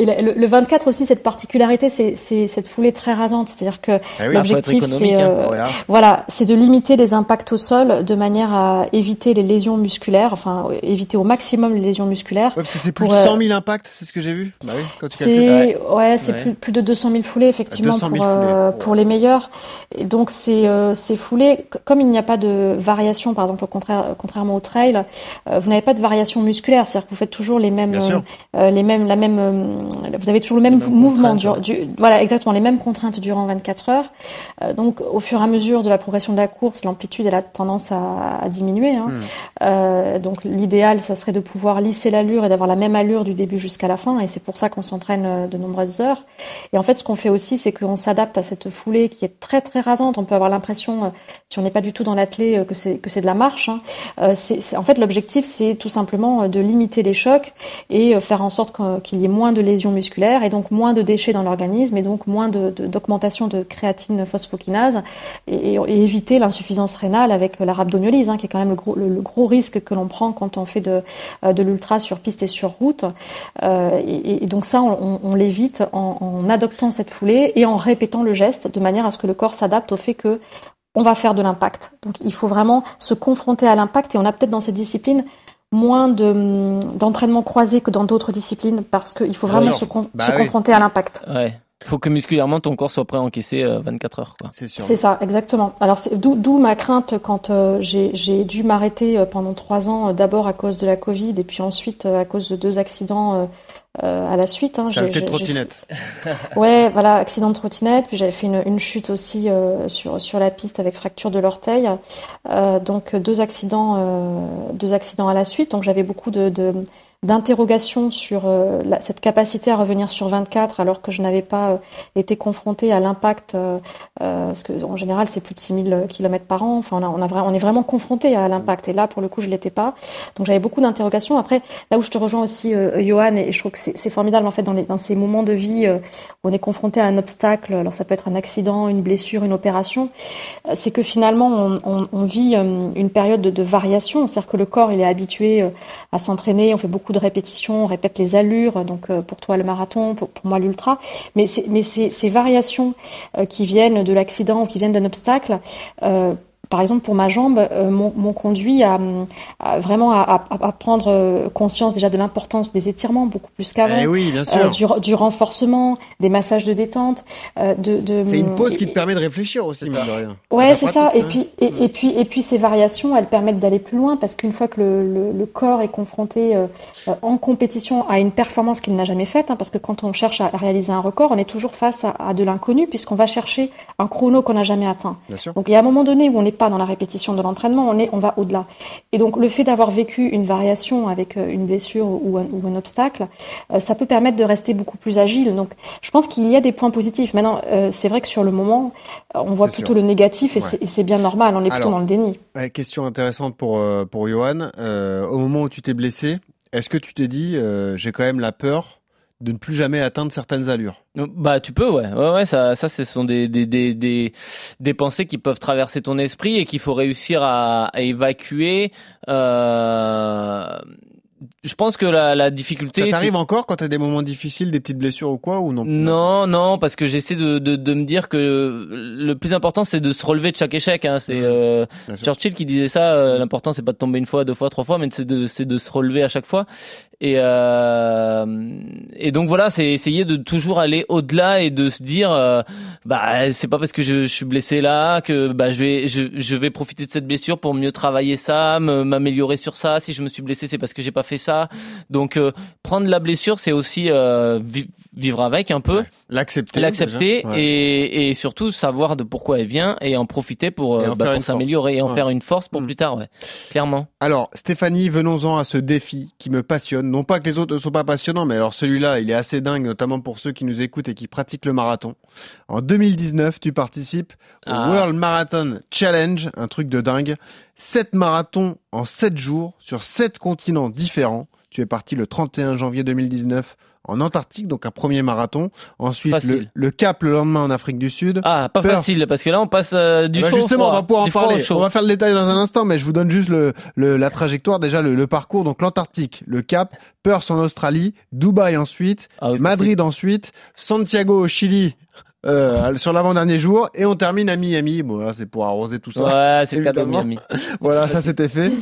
Et le, le, 24 aussi, cette particularité, c'est cette foulée très rasante. C'est-à-dire que ah l'objectif, c'est hein. euh, voilà, c'est de limiter les impacts au sol de manière à éviter les lésions musculaires, enfin éviter au maximum les lésions musculaires. Ouais, parce que c'est plus de 100 000 impacts, c'est ce que j'ai vu. Bah oui, c'est ouais, c'est plus, plus de 200 000 foulées effectivement pour euh, pour les meilleurs. Et donc c'est euh, ces foulées, comme il n'y a pas de variation, par exemple, au contraire, contrairement au trail, vous n'avez pas de variation musculaire, c'est-à-dire que vous faites toujours les mêmes, les mêmes, la même vous avez toujours le même mouvement, du, voilà exactement les mêmes contraintes durant 24 heures. Euh, donc au fur et à mesure de la progression de la course, l'amplitude elle a tendance à, diminuer. Hein. Hmm. Euh, donc l'idéal, ça serait de pouvoir lisser l'allure et d'avoir la même allure du début jusqu'à la fin. Et c'est pour ça qu'on s'entraîne euh, de nombreuses heures. Et en fait, ce qu'on fait aussi, c'est qu'on s'adapte à cette foulée qui est très très rasante. On peut avoir l'impression, si on n'est pas du tout dans l'athlé, que c'est que c'est de la marche. Hein. c'est, en fait, l'objectif, c'est tout simplement de limiter les chocs et faire en sorte qu'il y ait moins de lésions musculaire et donc moins de déchets dans l'organisme et donc moins d'augmentation de, de, créatine phosphokinase et, éviter l'insuffisance rénale avec la rhabdomyolyse, hein, qui est quand même le gros, le, gros risque que l'on prend quand on fait de, euh, de l'ultra sur piste et sur route. Euh, et, et, donc ça, on, on l'évite en, en adoptant cette foulée et en répétant le geste de manière à ce que le corps s'adapte au fait que on va faire de l'impact. Donc il faut vraiment se confronter à l'impact et on a peut-être dans cette discipline moins d'entraînement croisé que dans d'autres disciplines parce qu'il faut vraiment se, bah se confronter à l'impact. Ouais. Il faut que musculairement ton corps soit prêt à encaisser 24 euh, heures. C'est C'est ça, exactement. Alors d'où ma crainte quand euh, j'ai dû m'arrêter euh, pendant trois ans, d'abord à cause de la Covid et puis ensuite à cause de deux accidents à la suite. Hein. J'ai de trottinette. ouais, voilà, accident de trottinette. Puis j'avais fait une, une, chute aussi sur sur la piste avec fracture de l'orteil. donc deux accidents, deux accidents à la suite. Donc j'avais beaucoup de, de d'interrogation sur euh, cette capacité à revenir sur 24 alors que je n'avais pas euh, été confrontée à l'impact, euh, parce que en général c'est plus de 6000 km par an, enfin on, a, on, a, on est vraiment confronté à l'impact. Et là pour le coup je l'étais pas, donc j'avais beaucoup d'interrogations. Après là où je te rejoins aussi Johan et, je trouve que c'est formidable en fait dans, les, dans ces moments de vie où on est confronté à un obstacle, alors ça peut être un accident, une blessure, une opération, c'est que finalement on, on, on vit une période de, de variation, c'est-à-dire que le corps il est habitué à s'entraîner, on fait beaucoup de répétitions, on répète les allures, donc euh, pour toi le marathon, pour, moi l'ultra, mais, mais ces variations euh, qui viennent de l'accident ou qui viennent d'un obstacle, euh, par exemple, pour ma jambe, euh, m'ont conduit à, vraiment à, prendre euh, conscience déjà de l'importance des étirements beaucoup plus qu'avant. Eh oui, bien sûr. Euh, du, renforcement, des massages de détente. de, de c'est une pause qui te permet de réfléchir aussi, de rien. Ouais, c'est ça. Et puis, et, puis, et puis ces variations, elles permettent d'aller plus loin parce qu'une fois que le, le, corps est confronté en compétition à une performance qu'il n'a jamais faite, hein, parce que quand on cherche à réaliser un record, on est toujours face à, à de l'inconnu puisqu'on va chercher un chrono qu'on n'a jamais atteint. Bien sûr. Donc il y a un moment donné où on est pas dans la répétition de l'entraînement, on, est, on va au-delà. Et donc le fait d'avoir vécu une variation avec euh, une blessure ou un, ou un obstacle, euh, ça peut permettre de rester beaucoup plus agile. Donc je pense qu'il y a des points positifs. Maintenant, euh, c'est vrai que sur le moment, on voit plutôt le négatif et c'est bien normal, on est plutôt dans le déni. question intéressante pour, pour Johan. au moment où tu t'es blessé, est-ce que tu t'es dit, j'ai quand même la peur de ne plus jamais atteindre certaines allures. Bah tu peux ouais ouais ouais ça ça ce sont des des des des, des pensées qui peuvent traverser ton esprit et qu'il faut réussir à, à évacuer euh, je pense que la, la difficulté. Ça t'arrive encore quand t'as des moments difficiles, des petites blessures ou quoi ou non Non, non, parce que j'essaie de, de, de, me dire que le plus important c'est de se relever de chaque échec. Hein. C'est euh, Churchill qui disait ça. Euh, l'important c'est pas de tomber une fois, deux fois, trois fois, mais c'est de c'est de se relever à chaque fois. Et euh, et donc voilà, c'est essayer de toujours aller au-delà et de se dire, euh, bah c'est pas parce que je, je, suis blessé là que bah je vais je, je vais profiter de cette blessure pour mieux travailler ça, m'améliorer sur ça. Si je me suis blessé, c'est parce que j'ai pas fait ça. Donc euh, prendre la blessure, c'est aussi euh, vivre avec un peu, l'accepter, l'accepter et, et, surtout savoir de pourquoi elle vient et en profiter pour, euh, bah, pour s'améliorer et en faire une force pour mm. plus tard, ouais. clairement. Alors Stéphanie, venons-en à ce défi qui me passionne. Non pas que les autres ne sont pas passionnants, mais alors celui-là, il est assez dingue, notamment pour ceux qui nous écoutent et qui pratiquent le marathon. En 2019, tu participes au ah. World Marathon Challenge, un truc de dingue. 7 marathons en 7 jours sur 7 continents différents. Tu es parti le 31 janvier 2019 en Antarctique, donc un premier marathon. Ensuite, le, Cap le lendemain en Afrique du Sud. Ah, pas facile, parce que là, on passe euh, du bah Justement, on va pouvoir en parler. On va faire le détail dans un instant, mais je vous donne juste le, la trajectoire, déjà le, parcours. Donc l'Antarctique, le Cap, Perth en Australie, Dubaï ensuite, ah Madrid ensuite, Santiago au Chili euh, sur l'avant-dernier jour et on termine à Miami. Bon là c'est pour arroser tout ça. Ouais, c'est le Miami. voilà, ça c'était fait.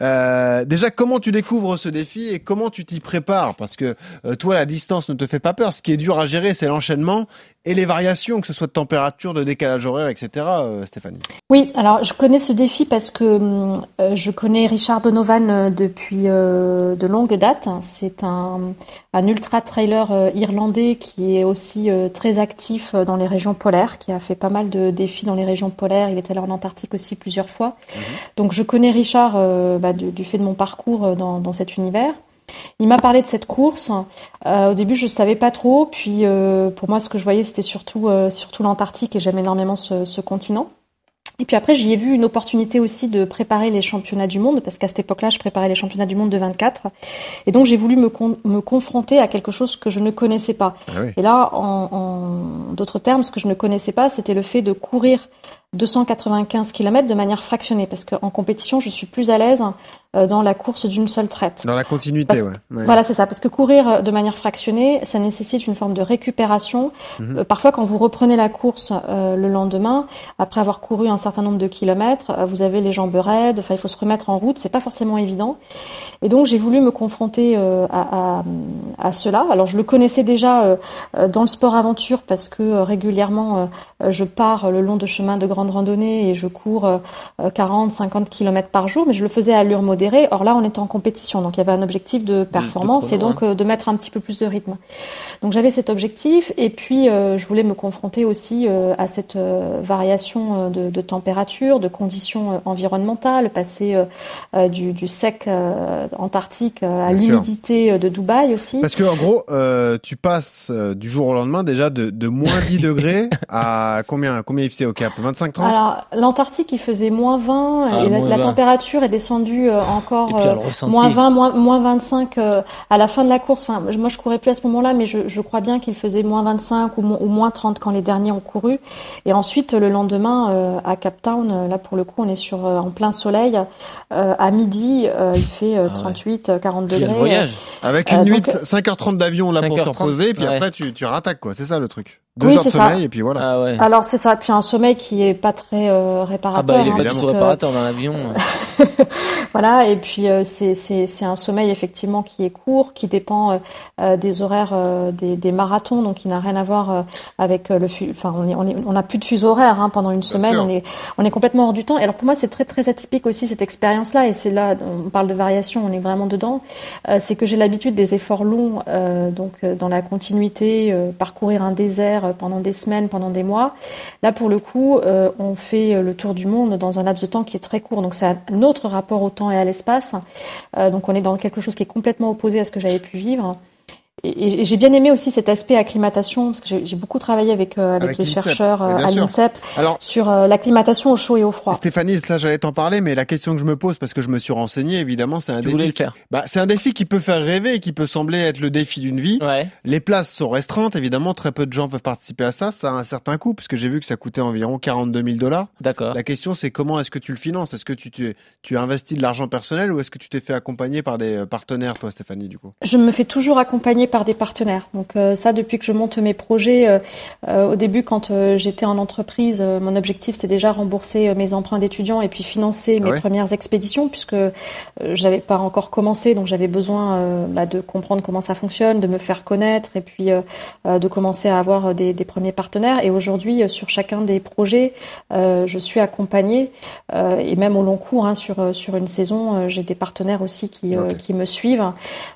Euh, déjà comment tu découvres ce défi et comment tu t'y prépares? Parce que euh, toi la distance ne te fait pas peur. Ce qui est dur à gérer c'est l'enchaînement et les variations, que ce soit de température, de décalage horaire, etc. Euh, Stéphanie. Oui, alors je connais ce défi parce que je connais Richard Donovan depuis de longues dates. C'est un, un ultra trailer irlandais qui est aussi très actif dans les régions polaires, qui a fait pas mal de défis dans les régions polaires. Il est allé en Antarctique aussi plusieurs fois. Mhm. Donc je connais Richard euh, bah, du, fait de mon parcours euh, dans, cet univers. Il m'a parlé de cette course. Euh, au début, je savais pas trop. Puis, pour moi, ce que je voyais, c'était surtout, surtout l'Antarctique et j'aime énormément ce continent. Et puis après, j'y ai vu une opportunité aussi de préparer les championnats du monde, parce qu'à cette époque-là, je préparais les championnats du monde de 24. Et donc, j'ai voulu me, me confronter à quelque chose que je ne connaissais pas. Ah Et là, en, en d'autres termes, ce que je ne connaissais pas, c'était le fait de courir 295 km de manière fractionnée, parce qu'en compétition, je suis plus à l'aise euh, dans la course d'une seule traite. Dans la continuité, ouais. Voilà, c'est ça. Parce que courir euh, de manière fractionnée, ça nécessite une forme de récupération. Mhm. Euh, parfois, quand vous reprenez la course le lendemain, après avoir couru un certain nombre de kilomètres, vous avez les jambes raides. Enfin, il faut se remettre en route. C'est pas forcément évident. Et donc, j'ai voulu me confronter à, à, à, cela. Alors, je le connaissais déjà dans le sport aventure parce que régulièrement, je pars le long de chemins de grande grande randonnée et je cours 40, 50 km par jour, mais je le faisais à allure modérée. Or là, on était en compétition, donc il y avait un objectif de performance et donc de mettre un petit peu plus de rythme. Donc j'avais cet objectif et puis je voulais me confronter aussi à cette variation de, de, température, de conditions environnementales, passer du, du, sec antarctique à l'humidité de Dubaï aussi. Parce que en gros, tu passes du jour au lendemain déjà de, de moins 10 degrés à combien Combien il faisait au Cap? 25-30 Alors, l'Antarctique, il faisait moins 20 ah, et la, température est descendue euh, encore euh, moins 20, moins, moins 25 euh, à la fin de la course. Enfin, moi, je courais plus à ce moment-là, mais je, je crois bien qu'il faisait moins 25 ou, ou, moins 30 quand les derniers ont couru. Et ensuite, le lendemain, à Cap Town, là, pour le coup, on est sur en plein soleil. à midi, il fait 38, ah 40 degrés. Avec une nuit, 5h30 d'avion là pour te reposer, puis après, tu, tu rattaques, quoi. C'est ça le truc. Deux oui, heures de sommeil ça. et puis voilà. Ah ouais. Alors c'est ça, puis un sommeil qui est pas très euh, réparateur. Ah bah il est hein, pas du tout réparateur dans l'avion. voilà, et puis euh, c'est un sommeil effectivement qui est court, qui dépend euh, des horaires des, des marathons, donc il n'a rien à voir avec le enfin on est on est on a plus de fuseau horaire hein, pendant une semaine, on est on est complètement hors du temps. Et alors pour moi c'est très très atypique aussi cette expérience là, et c'est là on parle de variation, on est vraiment dedans. c'est que j'ai l'habitude des efforts longs, donc dans la continuité, parcourir un désert pendant des semaines pendant des mois. Là, pour le coup, on fait euh, le tour du monde dans un laps de temps qui est très court. Donc, c'est un autre rapport au temps et à l'espace. Euh, donc, on est dans quelque chose qui est complètement opposé à ce que j'avais pu vivre. Et, j'ai bien aimé aussi cet aspect acclimatation parce que j'ai beaucoup travaillé avec euh, avec, avec les chercheurs euh, à l'INSEP sur euh, l'acclimatation au chaud et au froid. Stéphanie, ça j'allais t'en parler, mais la question que je me pose parce que je me suis renseigné, évidemment, c'est un tu défi. Le faire. Bah, c'est un défi qui peut faire rêver et qui peut sembler être le défi d'une vie. Ouais. Les places sont restreintes, évidemment, très peu de gens peuvent participer à ça. Ça a un certain coût puisque j'ai vu que ça coûtait environ 42 000 dollars. D'accord. La question c'est comment est-ce que tu le finances? Est-ce que tu, tu tu investis de l'argent personnel ou est-ce que tu t'es fait accompagner par des partenaires, toi, Stéphanie, du coup? Je me fais toujours accompagner par des partenaires. Donc euh, ça, depuis que je monte mes projets, euh, euh, au début, quand j'étais en entreprise, mon objectif c'était déjà rembourser mes emprunts d'étudiants et puis financer mes ouais. premières expéditions, puisque j'avais pas encore commencé, donc j'avais besoin bah, de comprendre comment ça fonctionne, de me faire connaître et puis de commencer à avoir des, des premiers partenaires. Et aujourd'hui, sur chacun des projets, je suis accompagnée et même au long cours, hein, sur sur une saison, j'ai des partenaires aussi qui Okay. qui me suivent.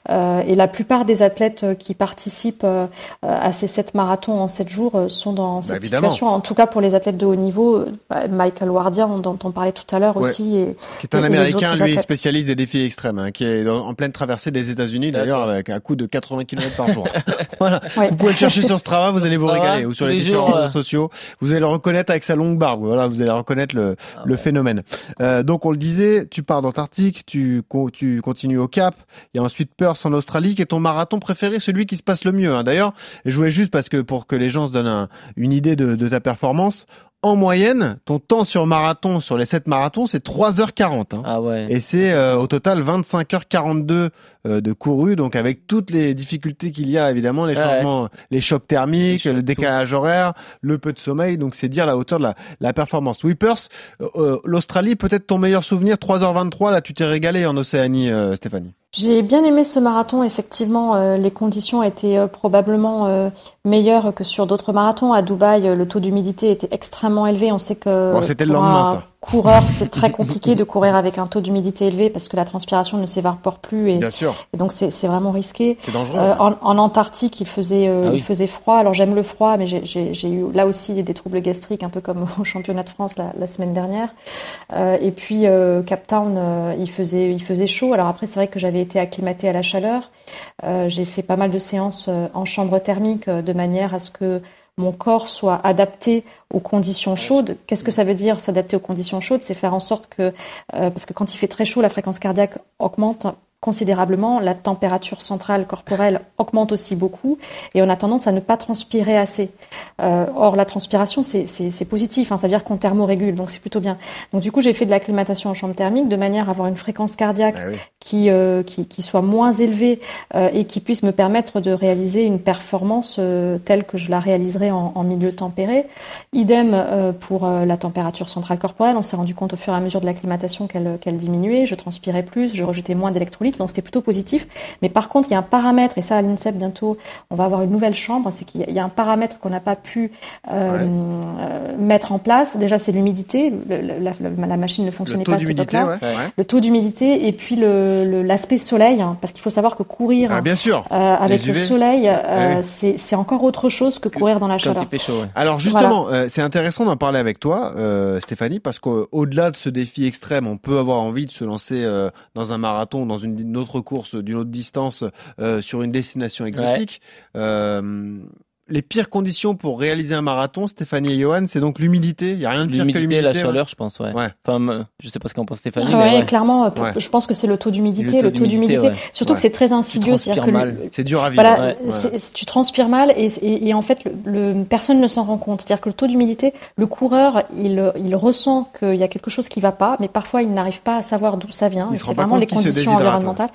et la plupart des athlètes qui participent euh, à ces sept marathons en sept jours euh, sont dans bah, cette évidemment. situation. En tout cas, pour les athlètes de haut niveau, bah, Michael Wardia, dont on parlait tout à l'heure Ouais. aussi, et, Qui est un et- Américain, lui, athlètes. spécialiste des défis extrêmes, hein, qui est en pleine traversée des États-Unis, d'ailleurs, avec un coût de 80 km par jour. voilà. Ouais. Vous pouvez le chercher sur Strava, vous allez vous régaler, ou sur les, les différents jours, réseaux euh. sociaux. Vous allez le reconnaître avec sa longue barbe. Voilà, vous allez reconnaître le, Ah le ouais. phénomène. Euh, donc, on le disait, tu pars d'Antarctique, tu, tu continues au Cap, il y a ensuite Perth en Australie, qui est ton marathon préféré, celui qui se passe le mieux. hein. D'ailleurs, je voulais juste parce que pour que les gens se donnent un- une idée de, de ta performance, en moyenne, ton temps sur marathon, sur les 7 marathons, c'est 3h40. Hein. Ah ouais. Et c'est euh, au total 25h42 euh, de couru, donc avec toutes les difficultés qu'il y a, évidemment, les Ouais. changements, les chocs thermiques, Les le décalage horaire, le peu de sommeil, donc c'est dire la hauteur de la, la performance. Whippers, euh, euh, l'Australie, peut-être ton meilleur souvenir, 3h23, là tu t'es régalé en Océanie, euh, Stéphanie. J'ai bien aimé ce marathon. Effectivement, euh, les conditions étaient euh, probablement euh, meilleures que sur d'autres marathons. À Dubaï, euh, le taux d'humidité était extrêmement élevé. On sait que Bon, c'était le lendemain, un ça. Coureur, c'est très compliqué de courir avec un taux d'humidité élevé parce que la transpiration ne s'évapore plus et, Bien sûr, et donc c'est vraiment risqué. c'est dangereux. Euh, en, en Antarctique, il faisait, euh, Ah oui. il faisait froid. Alors j'aime le froid, mais j'ai- eu là aussi des troubles gastriques, un peu comme au championnat de France la, la semaine dernière. Euh, et puis euh, Cap Town, euh, il faisait, il faisait chaud. Alors après, c'est vrai que j'avais été acclimatée à la chaleur. Euh, j'ai fait pas mal de séances en chambre thermique de manière à ce que mon corps soit adapté aux conditions chaudes. Qu'est-ce que ça veut dire s'adapter aux conditions chaudes? C'est faire en sorte que, euh, parce que quand il fait très chaud, la fréquence cardiaque augmente considérablement, la température centrale corporelle augmente aussi beaucoup et on a tendance à ne pas transpirer assez. Euh, or, la transpiration, c'est- positif, hein, ça veut dire qu'on thermorégule, donc c'est plutôt bien. Donc du coup, j'ai fait de l'acclimatation en chambre thermique de manière à avoir une fréquence cardiaque Ah oui. qui, euh, qui, qui soit moins élevée euh, et qui puisse me permettre de réaliser une performance euh, telle que je la réaliserai en, en milieu tempéré. Idem euh, pour euh, la température centrale corporelle. On s'est rendu compte au fur et à mesure de l'acclimatation qu'elle qu'elle diminuait. Je transpirais plus, je rejetais moins d'électrolytes. 2018, donc c'était plutôt positif. Mais par contre, il y a un paramètre, et ça à l'INSEP bientôt, on va avoir une nouvelle chambre, c'est qu'il y a un paramètre qu'on n'a pas pu euh, mettre en place. Déjà, c'est l'humidité. La, la, machine ne fonctionnait pas à cette époque-là. Le taux d'humidité et puis l'aspect le, soleil, hein, parce qu'il faut savoir que courir ah, bien sûr. Euh, avec le soleil, euh, c'est encore autre chose que courir dans la chaleur. Alors justement, euh, c'est intéressant d'en parler avec toi, euh, Stéphanie, parce qu'au-delà de ce défi extrême, on peut avoir envie de se lancer euh, dans un marathon, dans une, autre course d'une autre distance, sur une destination exotique les pires conditions pour réaliser un marathon, Stéphanie et Johan, c'est donc l'humidité. Il y a rien de pire que l'humidité. la chaleur, je pense, ouais. ouais. Enfin, je sais pas ce qu'en pense Stéphanie. Ah ouais, clairement, je pense que c'est le taux d'humidité, le taux d'humidité. Surtout que c'est très insidieux, c'est-à-dire que c'est dur à vivre. Voilà, tu transpires mal et, et, en fait, le, personne ne s'en rend compte. C'est-à-dire que le tôt d'humidité, le coureur, il, il ressent qu'il y a quelque chose qui va pas, mais parfois il n'arrive pas à savoir d'où ça vient. C'est vraiment les conditions environnementales.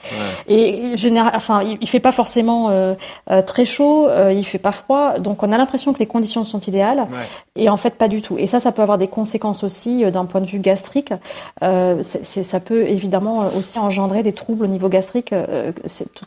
Et général, enfin, il, il fait pas forcément euh, euh, très chaud, euh, il fait pas froid donc on a l'impression que les conditions sont idéales, et en fait pas du tout. Et ça, ça peut avoir des conséquences aussi euh, d'un point de vue gastrique. Euh, ça peut évidemment euh, aussi engendrer des troubles au niveau gastrique,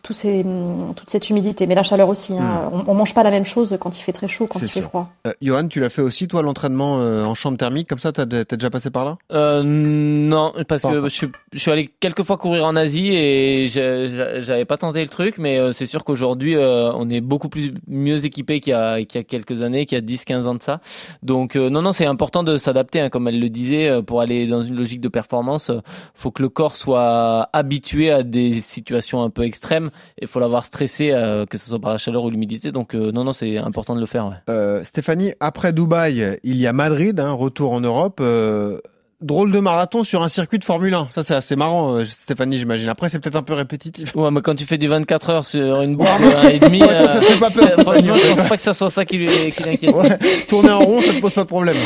tout, ces, hum, toute cette humidité. Mais la chaleur aussi. Hein. Hmm. On, mange pas la même chose quand il fait très chaud, quand il fait froid. Johan, tu l'as fait aussi toi l'entraînement en chambre thermique comme ça T'as as déjà passé par là? Non, parce que je, je, suis allé quelques fois courir en Asie et j'avais pas tenté le truc, mais c'est sûr qu'aujourd'hui on est beaucoup plus mieux équipé a, qu'il y a quelques années, qu'il y a 10-15 ans de ça. Donc euh, non, non, c'est important de s'adapter, hein, comme elle le disait, euh, pour aller dans une logique de performance. Euh, faut que le corps soit habitué à des situations un peu extrêmes. Il faut l'avoir stressé, que ce soit par la chaleur ou l'humidité. Donc non, non, c'est important de le faire. Stéphanie, après Dubaï, il y a Madrid, hein, retour en Europe drôle de marathon sur un circuit de Formule 1. Ça, c'est assez marrant, euh, Stéphanie, j'imagine. Après, c'est peut-être un peu répétitif. Ouais, mais quand tu fais du 24 heures sur une boucle et demi, ouais, ça te fait pas peur. Euh, je pense pas que ça soit ça qui, qui l'inquiète. Ouais, tourner en rond, ça te pose pas de problème.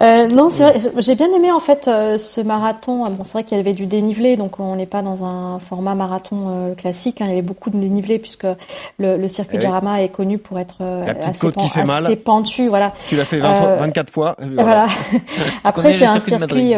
Euh, non, c'est vrai. J'ai bien aimé en fait euh, ce marathon. Bon, c'est vrai qu'il y avait du dénivelé, donc on n'est pas dans un format marathon classique. Hein. Il y avait beaucoup de dénivelé puisque le, le circuit eh de Rama est connu pour être assez, assez pentu. Voilà. Tu l'as fait 20, 24 fois. Voilà. Après, c'est un circuit puis,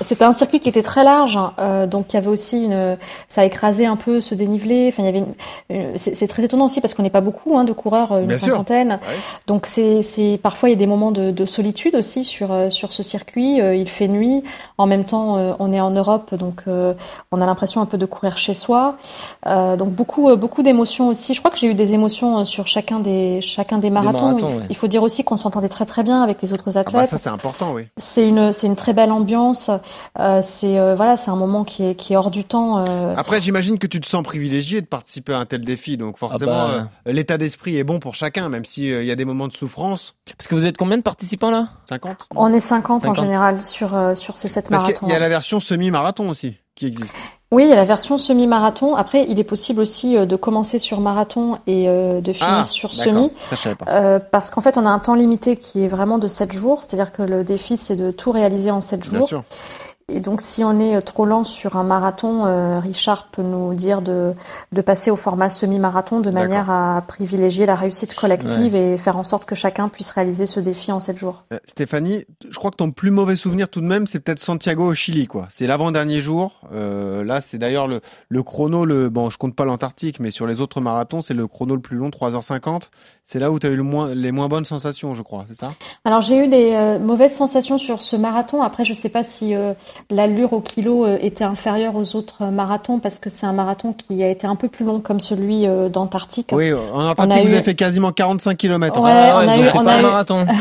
c'était un circuit qui était très large, hein. euh, donc il y avait aussi une, ça a écrasé un peu ce dénivelé. Enfin, il y avait, c'est très étonnant aussi parce qu'on n'est pas beaucoup hein, de coureurs, une Bien cinquantaine. Donc c'est, c'est parfois il y a des moments de, de solitude aussi sur euh, sur ce circuit. Euh, il fait nuit, en même temps on est en Europe, donc on a l'impression un peu de courir chez soi. donc beaucoup beaucoup d'émotions aussi. Je crois que j'ai eu des émotions sur chacun des chacun des marathons. il, faut dire aussi qu'on s'entendait très très bien avec les autres ah bah, athlètes. ça c'est important, oui. C'est une c'est une très belle ambiance. Euh, c'est euh, voilà, c'est un moment qui est, qui est hors du temps. Euh. Après, j'imagine que tu te sens privilégié de participer à un tel défi, donc forcément, ah bah. l'état d'esprit est bon pour chacun, même s'il il y a des moments de souffrance. Parce que vous êtes combien de participants là? 50 On est 50, en général sur sur ces 7 marathons. Parce qu'il y a la version semi-marathon aussi qui existe. Oui, il y a la version semi-marathon. Après, il est possible aussi de commencer sur marathon et de finir ah, sur semi. Euh, parce qu'en fait, on a un temps limité qui est vraiment de 7 jours. C'est-à-dire que le défi, c'est de tout réaliser en 7 jours. Bien sûr. Et donc, si on est trop lent sur un marathon, euh, Richard peut nous dire de, de passer au format semi-marathon de manière à privilégier la réussite collective et faire en sorte que chacun puisse réaliser ce défi en 7 jours. Euh, Stéphanie, je crois que ton plus mauvais souvenir tout de même, c'est peut-être Santiago au Chili, quoi. C'est l'avant-dernier jour. Euh, là, c'est d'ailleurs le, le chrono, le bon, je compte pas l'Antarctique, mais sur les autres marathons, c'est le chrono le plus long, 3h50. C'est là où tu as eu le moins, les moins bonnes sensations, je crois, c'est ça? Alors, j'ai eu des euh, mauvaises sensations sur ce marathon. Après, je sais pas si l'allure au kilo euh, était inférieure aux autres euh, marathons parce que c'est un marathon qui a été un peu plus long comme celui euh, d'Antarctique. Oui, en Antarctique, vous avez fait quasiment 45 km. Ouais, on a eu, on a eu... marathon.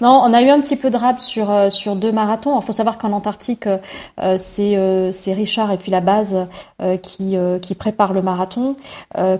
Non, on a eu un petit peu de rab sur sur deux marathons. Il faut savoir qu'en Antarctique, c'est c'est Richard et puis la base qui qui prépare le marathon.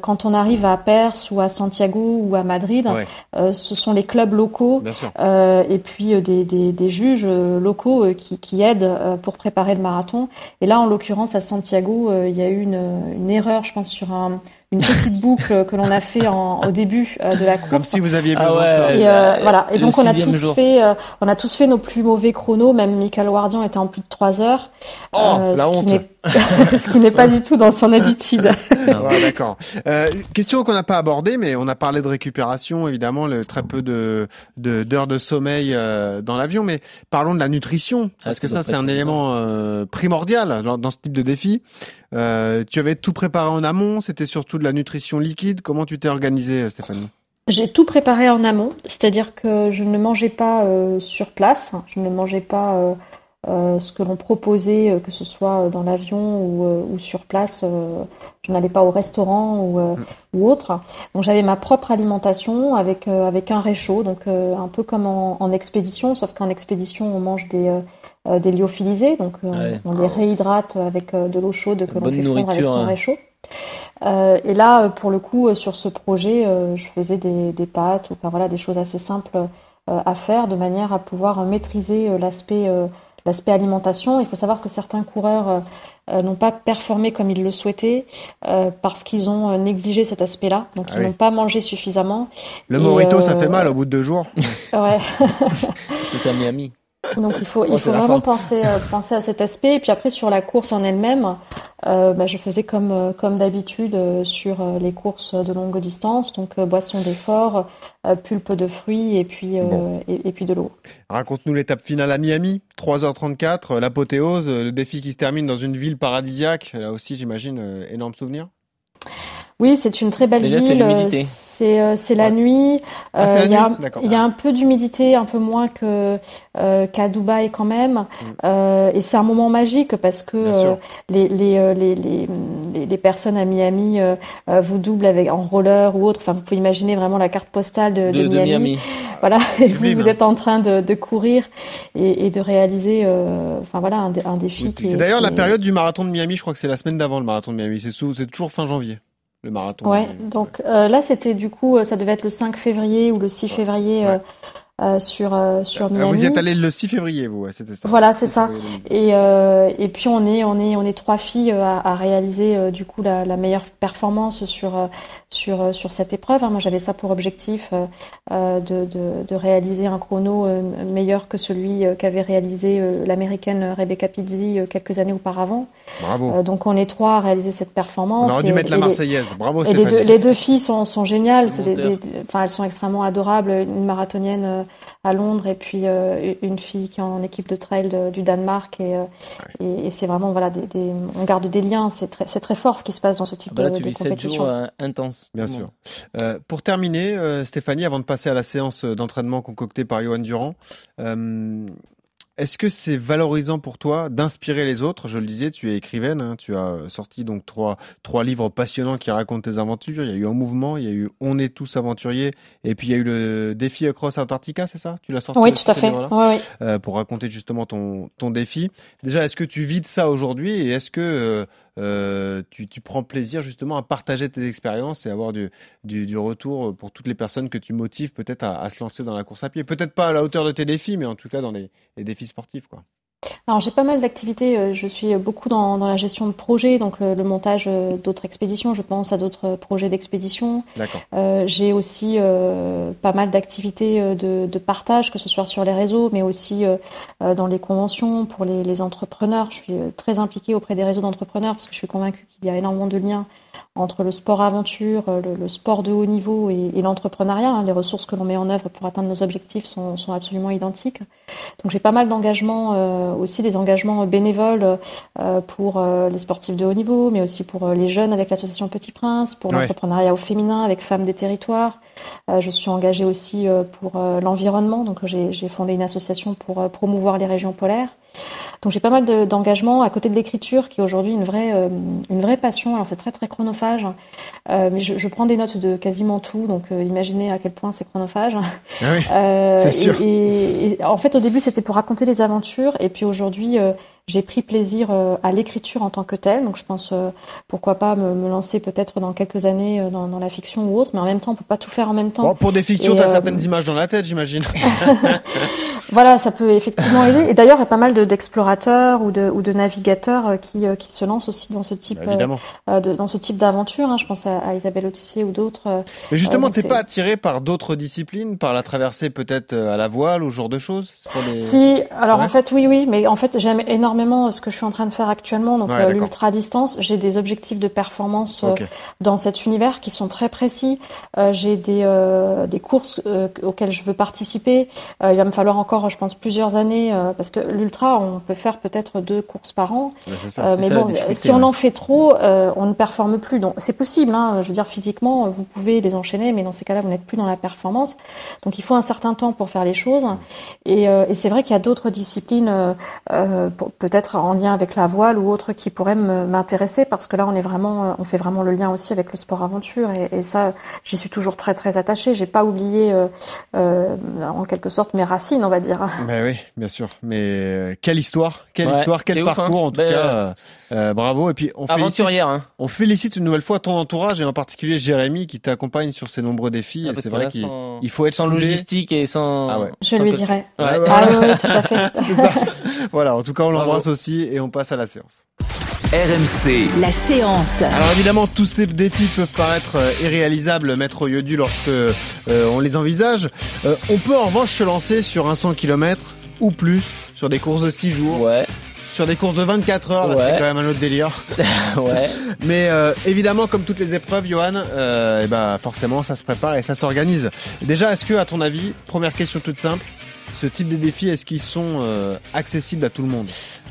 quand on arrive à Perse ou à Santiago ou à Madrid, ce sont les clubs locaux et puis des, des, des juges locaux qui qui aident pour préparer le marathon. Et là, en l'occurrence, à Santiago, euh, il y a eu une, une, erreur, je pense, sur un, une petite boucle que l'on a fait en, au début de la course. Comme si vous aviez Ah besoin ouais, de ça. Et euh, voilà. Et donc on a tous jour. fait, euh, on a tous fait nos plus mauvais chronos. Même Michael Wardian était en plus de 3 heures. Oh, euh, la ce qui honte. n'est- ce qui n'est pas du tout dans son habitude. Ouais, d'accord. Euh, question qu'on n'a pas abordée, mais on a parlé de récupération, évidemment, le très peu de de- d'heures de, sommeil euh, dans l'avion, mais parlons de la nutrition, parce ça que ça c'est un élément euh, primordial dans, dans ce type de défi. Euh, tu avais tout préparé en amont, c'était surtout de la nutrition liquide. Comment tu t'es organisé, Stéphanie? J'ai tout préparé en amont, c'est-à-dire que je ne mangeais pas euh, sur place, je ne mangeais pas euh, euh, ce que l'on proposait, euh, que ce soit dans l'avion ou, euh, ou sur place. euh, je n'allais pas au restaurant ou, euh, ou autre. Donc j'avais ma propre alimentation avec euh, avec un réchaud, donc euh, un peu comme en, en expédition, sauf qu'en expédition on mange des euh, des lyophilisés, donc euh, Ouais. on les réhydrate avec euh, de l'eau chaude que l'on fait fondre avec son hein. réchaud. Euh, et là, pour le coup, euh, sur ce projet, euh, je faisais des, des pâtes, ou, enfin voilà, des choses assez simples euh, à faire, de manière à pouvoir maîtriser euh, l'aspect euh, l'aspect alimentation. Il faut savoir que certains coureurs euh, n'ont pas performé comme ils le souhaitaient euh, parce qu'ils ont négligé cet aspect-là, donc Ah ils oui. n'ont pas mangé suffisamment. Le Et, morito, ça fait mal au bout de deux jours. Ouais. C'est ça, Miami. Donc il faut, Oh, il c'est faut vraiment penser, euh, penser à cet aspect. Et puis après sur la course en elle-même, euh, bah, je faisais comme, euh, comme d'habitude euh, sur les courses de longue distance, donc boisson d'effort, pulpe de fruits et puis, Bon. et, et puis de l'eau. Raconte-nous l'étape finale à Miami, 3h34, euh, l'apothéose, le défi qui se termine dans une ville paradisiaque. Là aussi, j'imagine, énorme souvenir. Oui, c'est une très belle Déjà, ville. euh. C'est euh, c'est la Ouais. nuit. Ah, Euh, la il y a, nuit D'accord. il y a un peu d'humidité, un peu moins que euh, qu'à Dubaï quand même. Euh, et c'est un moment magique parce que Mm. Euh, les, les, les, les, les, personnes à Miami vous doublent avec en roller ou autre. Enfin, vous pouvez imaginer vraiment la carte postale de, De, de Miami. Voilà, et vous, vous hein. êtes en train de, de courir et, et de réaliser, euh, enfin voilà, un, dé- un défi. C'est d'ailleurs la période du marathon de Miami, je crois que c'est la semaine d'avant le marathon de Miami. C'est toujours fin janvier, le marathon. Ouais, Miami. donc euh, là c'était du coup, euh, ça devait être le 5 février ou le 6 février euh, euh, sur euh, sur Ah, Miami. vous y êtes allé le 6 février, vous, ouais, c'était ça. Voilà, c'est 6 ça. février 2010. Et, euh, et puis on est on est on est trois filles euh, à, à réaliser euh, du coup la, la meilleure performance sur euh, sur euh, sur cette épreuve. hein. Moi j'avais ça pour objectif de, de de réaliser un chrono euh, meilleur que celui euh, qu'avait réalisé euh, l'américaine Rebecca Pizzi euh, quelques années auparavant. Bravo. Euh, donc on est trois à réaliser cette On performance. aurait dû et- mettre la et les- Marseillaise. Bravo, et les deux, les deux filles sont, sont géniales. C'est des, des- enfin, elles sont extrêmement adorables. Une marathonienne euh, à Londres et puis euh, une fille qui est en équipe de trail de- du Danemark. Et, euh, et, et c'est vraiment, voilà, des, des- on garde des liens. C'est très, c'est très fort ce qui se passe dans ce type Ah bah là, de, tu de vis 7 compétition. jours euh, intenses. Bien sûr. Euh, pour terminer, euh, Stéphanie, avant de passer à la séance d'entraînement concoctée par Johan Durand, euh, est-ce que c'est valorisant pour toi d'inspirer les autres? Je le disais, tu es écrivaine, hein, tu as sorti donc trois, trois livres passionnants qui racontent tes aventures. Il y a eu Un Mouvement, il y a eu On est tous aventuriers, et puis il y a eu le défi Cross Antarctica, c'est ça? Tu l'as sorti Oui, tout à fait. Ouais, ouais. euh, pour raconter justement ton, ton défi. Déjà, est-ce que tu vis de ça aujourd'hui? Et est-ce que euh, euh, tu, tu prends plaisir justement à partager tes expériences et avoir du, retour pour toutes les personnes que tu motives peut-être à, à se lancer dans la course à pied Peut-être pas à la hauteur de tes défis, mais en tout cas dans les, les défis sportifs. Quoi. Alors j'ai pas mal d'activités. euh, Je suis beaucoup dans, dans la gestion de projets, donc le, le montage euh, d'autres expéditions. Je pense à d'autres projets d'expédition. D'accord. Euh, j'ai aussi euh, pas mal d'activités euh, de, de partage, que ce soit sur les réseaux, mais aussi euh, euh, dans les conventions pour les, les entrepreneurs. Je suis euh, très impliquée auprès des réseaux d'entrepreneurs parce que je suis convaincue qu'il y a énormément de liens entre le sport aventure, euh, le, le sport de haut niveau et, et l'entrepreneuriat. hein. Les ressources que l'on met en œuvre pour atteindre nos objectifs sont, sont absolument identiques. Donc j'ai pas mal d'engagements, euh, aussi des engagements bénévoles euh, pour euh, les sportifs de haut niveau, mais aussi pour euh, les jeunes avec l'association Petit Prince, pour Ouais. l'entrepreneuriat au féminin avec Femmes des Territoires. Euh, je suis engagée aussi euh, pour euh, l'environnement, donc j'ai j'ai fondé une association pour euh, promouvoir les régions polaires. Donc j'ai pas mal de- d'engagements à côté de l'écriture, qui est aujourd'hui une vraie, euh, une vraie passion. Alors c'est très très chronophage, euh, mais je, je prends des notes de quasiment tout, donc euh, imaginez à quel point c'est chronophage. Ah oui. Euh, C'est sûr. Et, et- et en fait, au début, c'était pour raconter les aventures, et puis aujourd'hui, euh, j'ai pris plaisir à l'écriture en tant que telle. Donc je pense pourquoi pas me, lancer peut-être dans quelques années dans, dans, la fiction ou autre, mais en même temps on peut pas tout faire en même temps. Bon, pour des fictions, tu as certaines images dans la tête, j'imagine. voilà, ça peut effectivement aider. Et d'ailleurs, il y a pas mal d'explorateurs ou, de, ou de navigateurs qui, qui se lancent aussi dans ce type bah, de, dans ce type d'aventure. Hein. Je pense à, à Isabelle Autissier ou d'autres. Mais justement, t'es pas attiré par d'autres disciplines, par la traversée peut-être à la voile ou ce genre de choses Si, alors en fait, oui, oui, mais en fait, j'aime énormément ce que je suis en train de faire actuellement, donc l'ultra distance. J'ai des objectifs de performance dans cet univers qui sont très précis. J'ai des, des courses auxquelles je veux participer. il va me falloir encore, je pense, plusieurs années parce que l'ultra, on peut faire peut-être deux courses par an. mais bon, si on en fait trop, on ne performe plus. Donc c'est possible. Hein, je veux dire, physiquement, vous pouvez les enchaîner, mais dans ces cas-là, vous n'êtes plus dans la performance. Donc il faut un certain temps pour faire les choses. Et, euh, et c'est vrai qu'il y a d'autres disciplines, euh, euh peut-être en lien avec la voile ou autres, qui pourraient m'intéresser parce que là, on est vraiment, euh, on fait vraiment le lien aussi avec le sport aventure. Et, et ça, j'y suis toujours très très attachée. J'ai pas oublié, euh, en quelque sorte, mes racines, on va dire. Ben oui, bien sûr. Mais quelle histoire, quelle histoire, quel hein. parcours en tout ben, cas. bravo. Et puis on aventurière. Félicite, hein. On félicite une nouvelle fois ton entourage et en particulier Jérémy qui t'accompagne sur ces nombreux défis. Ah, c'est vrai qu'il faut être sans logistique et sans. Ah ouais. Je lui dirais. Ah, oui, tout à fait. ça. Voilà, en tout cas, on l'embrasse aussi et on passe à la séance. RMC. La séance. Alors évidemment, tous ces défis peuvent paraître euh, irréalisables, maître Yodu, lorsque euh, on les envisage. Euh, on peut en revanche se lancer sur un 100 km ou plus, sur des courses de 6 jours. Ouais sur des courses de 24 heures, là, c'est quand même un autre délire. ouais. Mais euh, évidemment, comme toutes les épreuves, Johan, euh, et eh ben forcément, ça se prépare et ça s'organise. Déjà, est-ce que, à ton avis, première question toute simple, ce type de défis, est-ce qu'ils sont euh, accessibles à tout le monde?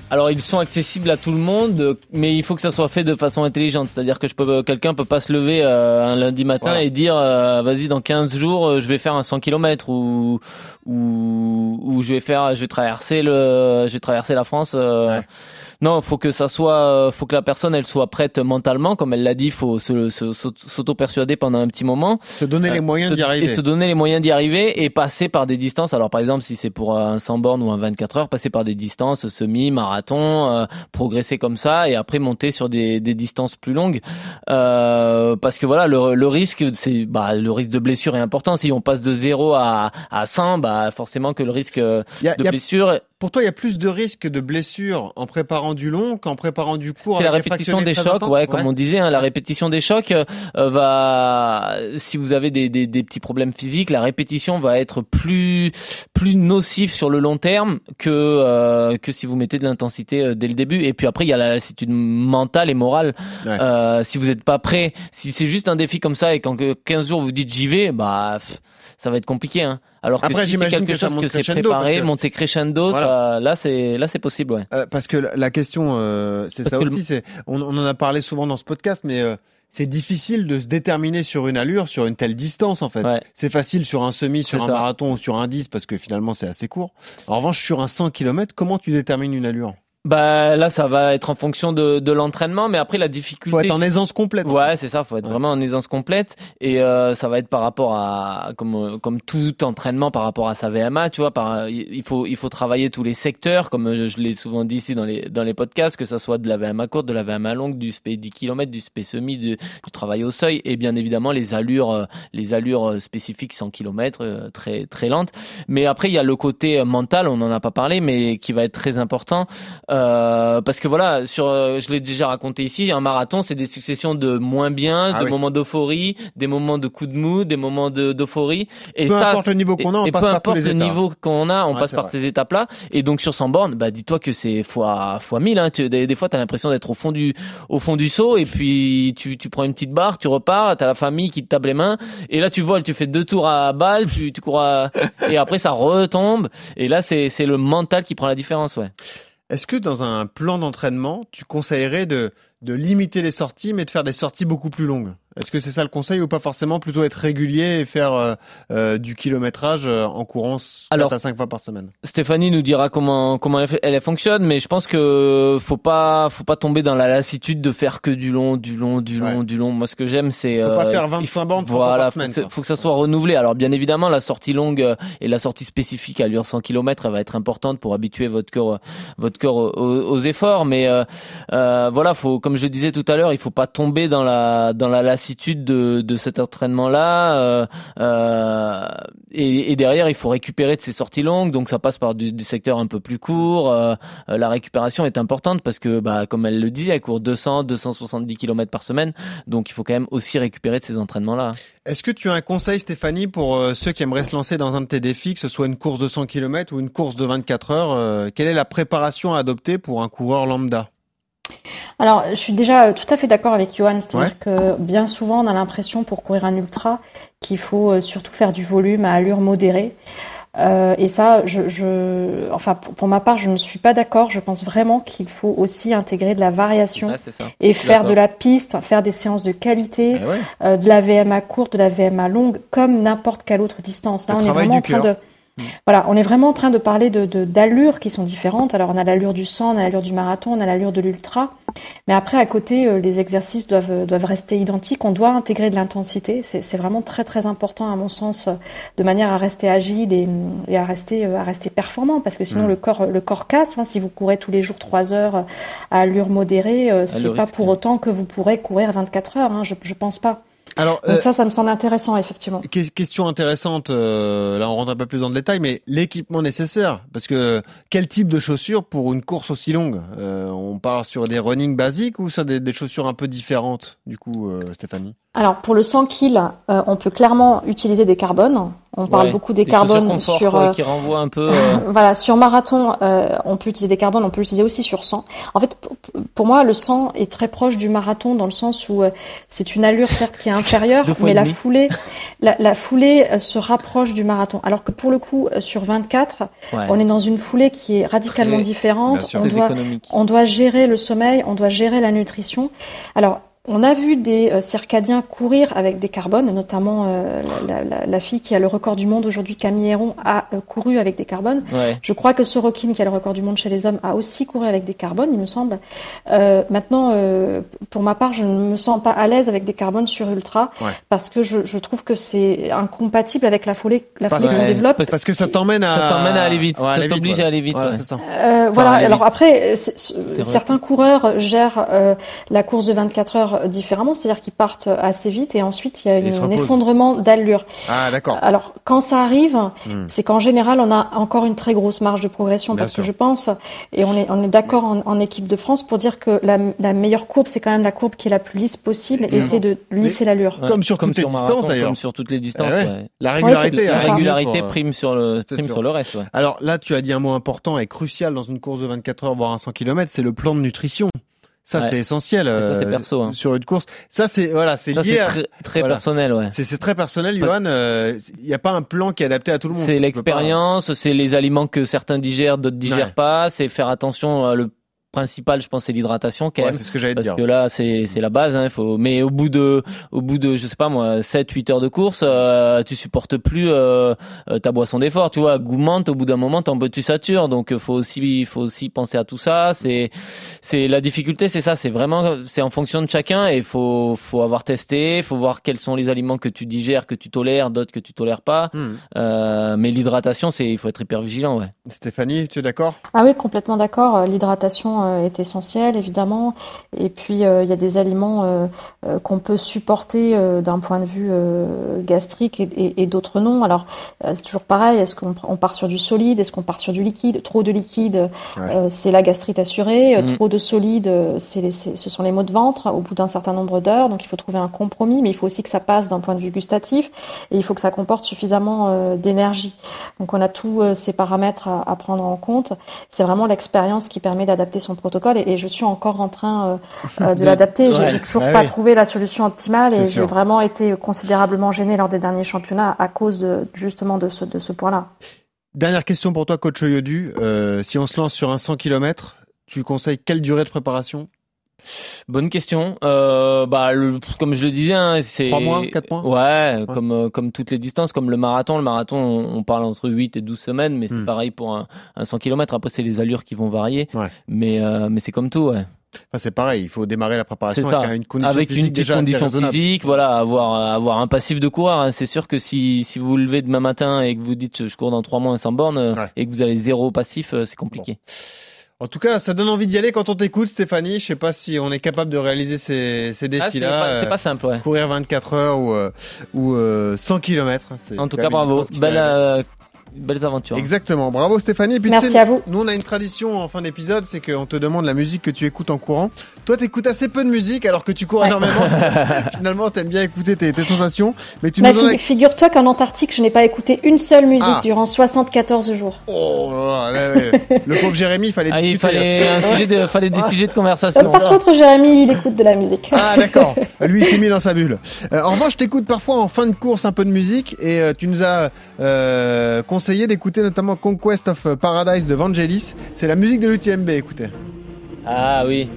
Alors ils sont accessibles à tout le monde, mais il faut que ça soit fait de façon intelligente. C'est-à-dire que je peux, quelqu'un peut pas se lever euh, un lundi matin et dire euh, vas-y dans 15 jours je vais faire un 100 km ou, ou ou je vais faire je vais traverser le je vais traverser la France. Non, faut que ça soit, euh, faut que la personne elle soit prête mentalement, comme elle l'a dit, faut s'auto-persuader pendant un petit moment, se donner les euh, moyens d'y arriver, et se donner les moyens d'y arriver et passer par des distances. Alors par exemple, si c'est pour un 100 bornes ou un 24 heures, passer par des distances semi, marathon, euh, progresser comme ça et après monter sur des, des distances plus longues, euh, parce que voilà, le, le risque, c'est bah, le risque de blessure est important. Si on passe de 0 à, à 100, bah forcément que le risque de blessure pour toi, il y a plus de risques de blessures en préparant du long qu'en préparant du court. C'est la répétition des chocs, ouais, comme on disait, hein, la répétition des chocs euh, va, si vous avez des, des, des, petits problèmes physiques, la répétition va être plus plus nocif sur le long terme que euh, que si vous mettez de l'intensité euh, dès le début. Et puis après, il y a la lassitude mentale et morale. Euh, si vous n'êtes pas prêt, si c'est juste un défi comme ça et qu'en 15 jours vous dites j'y vais, bah ça va être compliqué. Hein. Alors que Après, si c'est quelque que chose que c'est préparé, que... monter crescendo, ça, là c'est là c'est possible. Ouais. Euh, parce que la question, euh, c'est ça aussi. C'est on, on, en a parlé souvent dans ce podcast, mais euh, c'est difficile de se déterminer sur une allure, sur une telle distance en fait. Ouais. C'est facile sur un semi, sur un ça. marathon ou sur un 10 parce que finalement c'est assez court. En revanche, sur un 100 km, comment tu détermines une allure? Bah là, ça va être en fonction de, de l'entraînement, mais après la difficulté. Faut être en aisance complète. Ouais, c'est ça. Faut être ouais. vraiment en aisance complète, et euh, ça va être par rapport à comme comme tout entraînement par rapport à sa VMA, tu vois. Par il faut il faut travailler tous les secteurs, comme je, je l'ai souvent dit ici dans les dans les podcasts, que ça soit de la VMA courte, de la VMA longue, du SP 10 km, du SP semi, du, du travail au seuil, et bien évidemment les allures euh, les allures euh, spécifiques 100 km très très lentes. Mais après il y a le côté mental, on n'en a pas parlé, mais qui va être très important. Euh, parce que voilà, sur, euh, je l'ai déjà raconté ici, un marathon, c'est des successions de moins bien, ah de oui. moments d'euphorie, des moments de coups de mou, des moments d'euphorie. Et peu ça, importe le niveau qu'on a, on et passe peu par importe tous les le états. niveau qu'on a, on Ouais, passe c'est par vrai. ces étapes-là. Et donc sur 100 bornes, bah dis-toi que c'est fois fois 1000. Hein. Tu, des, des fois, t'as l'impression d'être au fond du au fond du seau, et puis tu, tu prends une petite barre, tu repars, t'as la famille qui te tape les mains, et là tu voles, tu fais deux tours à balle, tu, tu cours à... et après ça retombe. Et là, c'est c'est le mental qui prend la différence, ouais. Est-ce que dans un plan d'entraînement, tu conseillerais de de limiter les sorties, mais de faire des sorties beaucoup plus longues? Est-ce que c'est ça le conseil ou pas forcément plutôt être régulier et faire euh, euh, du kilométrage euh, en courant 4 à 5 fois par semaine? Stéphanie nous dira comment comment elle, elle, fonctionne, mais je pense que faut pas faut pas tomber dans la lassitude de faire que du long, du long, du long, du long. Moi, ce que j'aime, c'est faut pas faire 25 bandes voilà, par semaine. Faut, faut que ça soit renouvelé. Alors bien évidemment, la sortie longue et la sortie spécifique à l'heure 100 km, elle va être importante pour habituer votre corps votre corps aux, aux efforts, mais voilà, faut comme je disais tout à l'heure, il faut pas tomber dans la dans la lassitude de, de cet entraînement-là. Euh, euh, et, derrière, il faut récupérer de ces sorties longues, donc ça passe par du, du secteur un peu plus court. Euh, la récupération est importante parce que, bah, comme elle le dit, elle court 200, 270 km par semaine, donc il faut quand même aussi récupérer de ces entraînements-là. Est-ce que tu as un conseil, Stéphanie, pour ceux qui aimeraient se lancer dans un de tes défis, que ce soit une course de 100 km ou une course de 24 heures Quelle est la préparation à adopter pour un coureur lambda? Alors, je suis déjà tout à fait d'accord avec Johan, c'est-à-dire que bien souvent, on a l'impression pour courir un ultra qu'il faut surtout faire du volume à allure modérée. Euh, et ça, je, je, enfin, pour, ma part, je ne suis pas d'accord. Je pense vraiment qu'il faut aussi intégrer de la variation et faire de la piste, faire des séances de qualité, ah euh, de la VMA courte, de la VMA longue, comme n'importe quelle autre distance. Là, on est vraiment en train de. Voilà, on est vraiment en train de parler de d'allures qui sont différentes. Alors on a l'allure du 100, on a l'allure du marathon, on a l'allure de l'ultra, mais après à côté euh, les exercices doivent euh, doivent rester identiques. On doit intégrer de l'intensité. C'est vraiment très très important à mon sens, euh, de manière à rester agile et, et à rester à rester performant, parce que sinon mm. le corps le corps casse. Hein. si vous courez tous les jours 3 heures à allure modérée, c'est pas pour autant que vous pourrez courir 24 heures. Hein. Je je pense pas. Alors, Donc euh, ça, ça me semble intéressant, effectivement. Question intéressante, euh, là on rentre un peu plus dans le détail, mais l'équipement nécessaire, parce que quel type de chaussures pour une course aussi longue euh, On part sur des running basiques ou ça des, des chaussures un peu différentes, du coup, Stéphanie? Alors pour le 100 kg, on peut clairement utiliser des carbones. On parle beaucoup des, carbones sur euh, qui renvoient un peu. Euh, voilà, sur marathon, euh, on peut utiliser des carbones, on peut l'utiliser aussi sur 100. En fait, pour moi, le 100 est très proche du marathon dans le sens où c'est une allure certes qui est inférieure, mais la foulée, la, la, foulée se rapproche du marathon. Alors que pour le coup, sur 24, on est dans une foulée qui est radicalement différente. on doit, on doit gérer le sommeil, on doit gérer la nutrition. Alors on a vu des euh, circadiens courir avec des carbones, notamment euh, la, la, la, fille qui a le record du monde aujourd'hui, Camille Héron, a euh, couru avec des carbones. Je crois que Sorokin, qui a le record du monde chez les hommes, a aussi couru avec des carbones, il me semble. maintenant, pour ma part, je ne me sens pas à l'aise avec des carbones sur ultra parce que je, je trouve que c'est incompatible avec la folie, la folie qu'on développe. Parce que ça t'emmène à, ça t'emmène à aller vite, ça t'oblige à aller vite. Voilà. Alors après, certains coureurs gèrent la course de 24 heures différemment, c'est-à-dire qu'ils partent assez vite et ensuite il y a un effondrement d'allure. Ah d'accord. Alors quand ça arrive, hmm. c'est qu'en général on a encore une très grosse marge de progression parce que je pense et on est on est d'accord en, équipe de France pour dire que la, meilleure courbe c'est quand même la courbe qui est la plus lisse possible et c'est de lisser l'allure. Comme sur toutes les distances d'ailleurs. Comme sur toutes les distances. Eh la régularité, la régularité prime sur le prime sur le reste. Alors là tu as dit un mot important et crucial dans une course de 24 heures voire un 100 km, c'est le plan de nutrition. Ça c'est essentiel ça, c'est euh, perso, hein. sur une course. Ça c'est voilà, c'est lié très, très personnel, ouais. C'est très personnel, Johan. Euh, il n'y a pas un plan qui est adapté à tout le monde. C'est l'expérience, c'est les aliments que certains digèrent, d'autres digèrent pas. C'est faire attention à le principal, je pense, c'est l'hydratation quand même. c'est ce que j'allais dire. Parce que là, c'est c'est la base. Hein, il faut. Mais au bout de au bout de je sais pas moi 7-8 heures de course, euh, tu supportes plus euh, euh ta boisson d'effort. Tu vois, gourmande au bout d'un moment, t'en tu satures. Donc faut aussi faut aussi penser à tout ça. C'est c'est la difficulté, c'est ça. C'est vraiment c'est en fonction de chacun et faut faut avoir testé, faut voir quels sont les aliments que tu digères, que tu tolères, d'autres que tu tolères pas. Hmm. Euh, mais l'hydratation, c'est il faut être hyper vigilant, ouais. Stéphanie, tu es d'accord? Ah oui, complètement d'accord. L'hydratation euh, est essentiel évidemment. Et puis euh, il y a des aliments euh, qu'on peut supporter d'un point de vue gastrique et, d'autres non. Alors c'est toujours pareil. Est-ce qu'on part sur du solide? Est-ce qu'on part sur du liquide? Trop de liquide, c'est la gastrite assurée. Mm. Trop de solide, c'est ce sont les maux de ventre au bout d'un certain nombre d'heures. Donc il faut trouver un compromis, mais il faut aussi que ça passe d'un point de vue gustatif et il faut que ça comporte suffisamment d'énergie. Donc on a tous ces paramètres à, à prendre en compte. C'est vraiment l'expérience qui permet d'adapter son protocole et, je suis encore en train euh, euh, de l'adapter. J'ai toujours pas trouvé la solution optimale et j'ai vraiment été considérablement gêné lors des derniers championnats à cause de, justement de ce, de ce point-là. Dernière question pour toi, coach Yodu. Euh, si on se lance sur un 100 km, tu conseilles quelle durée de préparation? Bonne question. Euh, bah, le, comme je le disais, hein, c'est 3 mois, 4 mois. Ouais, ouais. comme euh, comme toutes les distances, comme le marathon. Le marathon, on, on parle entre 8 et 12 semaines, mais c'est Hmm. pareil pour un, un 100 km. Après, c'est les allures qui vont varier, Ouais. mais euh, mais c'est comme tout, ouais. Enfin, c'est pareil, il faut démarrer la préparation avec une condition Avec physique une petite déjà assez condition physique, voilà, avoir avoir un passif de coureur. hein. C'est sûr que si si vous vous levez demain matin et que vous dites je cours dans 3 mois à 100 bornes Ouais. et que vous avez zéro passif, euh, c'est compliqué. En tout cas, ça donne envie d'y aller quand on t'écoute, Stéphanie. Je sais pas si on est capable de réaliser ces, ces Ah, c'est défis-là. pas, c'est euh, pas simple, ouais. courir 24 heures ou, euh, ou euh, 100 km. En tout cas, bravo. Belle euh, belles aventures. Exactement. Bravo Stéphanie. Et puis, Merci tu sais, à vous. Nous, on a une tradition en fin d'épisode, c'est qu'on te demande la musique que tu écoutes en courant. Toi, t'écoutes assez peu de musique alors que tu cours Ouais. énormément. Finalement, t'aimes bien écouter tes, tes sensations. Mais tu Bah, fi- Figure-toi qu'en Antarctique, je n'ai pas écouté une seule musique Ah. durant 74 jours. Oh là là, ouais, ouais. Le pauvre Jérémy, il fallait Ah, il discuter. fallait un sujet de, fallait des Ah. sujets de Euh, conversation. par contre, Jérémy, il écoute de la musique. Ah d'accord, lui il s'est mis dans sa bulle. Euh, en revanche, je t'écoute parfois en fin de course un peu de musique et euh, tu nous as euh, conseillé d'écouter notamment Conquest of Paradise de Vangelis. C'est la musique de l'UTMB, écoutez. Ah oui.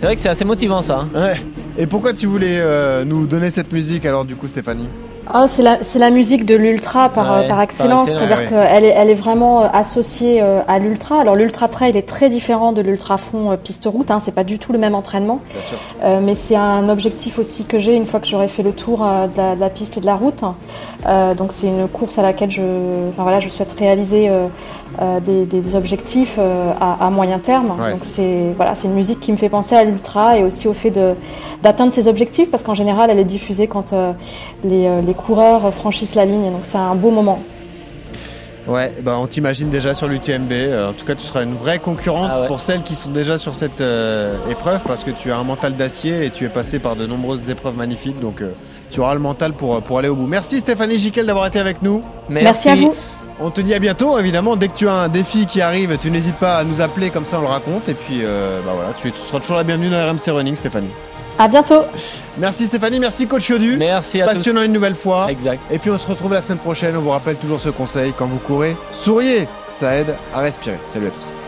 C'est vrai que c'est assez motivant ça. hein. Ouais. Et pourquoi tu voulais euh, nous donner cette musique alors du coup Stéphanie? Ah, c'est la, c'est la musique de l'ultra par, Ouais, par excellence, c'est-à-dire ouais. qu'elle est, elle est vraiment euh, associée euh, à l'ultra. Alors l'ultra trail est très différent de l'ultra fond piste route, hein, c'est pas du tout le même entraînement, Bien sûr. Euh, mais c'est un objectif aussi que j'ai une fois que j'aurai fait le tour de, la, de la piste et de la route. Euh, donc c'est une course à laquelle je, enfin voilà, je souhaite réaliser euh, des, des- des objectifs euh, à, à moyen terme. Ouais. Donc c'est voilà, c'est une musique qui me fait penser à l'ultra et aussi au fait de d'atteindre ses objectifs parce qu'en général elle est diffusée quand euh, les, euh, les coureurs franchissent la ligne. Donc c'est un beau moment. Ouais, bah on t'imagine déjà sur l'UTMB. En tout cas, tu seras une vraie concurrente Ah ouais. pour celles qui sont déjà sur cette euh, épreuve parce que tu as un mental d'acier et tu es passé par de nombreuses épreuves magnifiques. Donc euh, tu auras le mental pour, pour aller au bout. Merci Stéphanie Giquel d'avoir été avec nous. Merci à vous. On te dit à bientôt, évidemment. Dès que tu as un défi qui arrive, tu n'hésites pas à nous appeler, comme ça on le raconte. Et puis, euh, bah voilà, tu, seras toujours la bienvenue dans RMC Running, Stéphanie. À bientôt. Merci Stéphanie, merci Coach Yodu. Merci à tous. Passionnant une nouvelle fois. Exact. Et puis on se retrouve la semaine prochaine. On vous rappelle toujours ce conseil quand vous courez, souriez, ça aide à respirer. Salut à tous.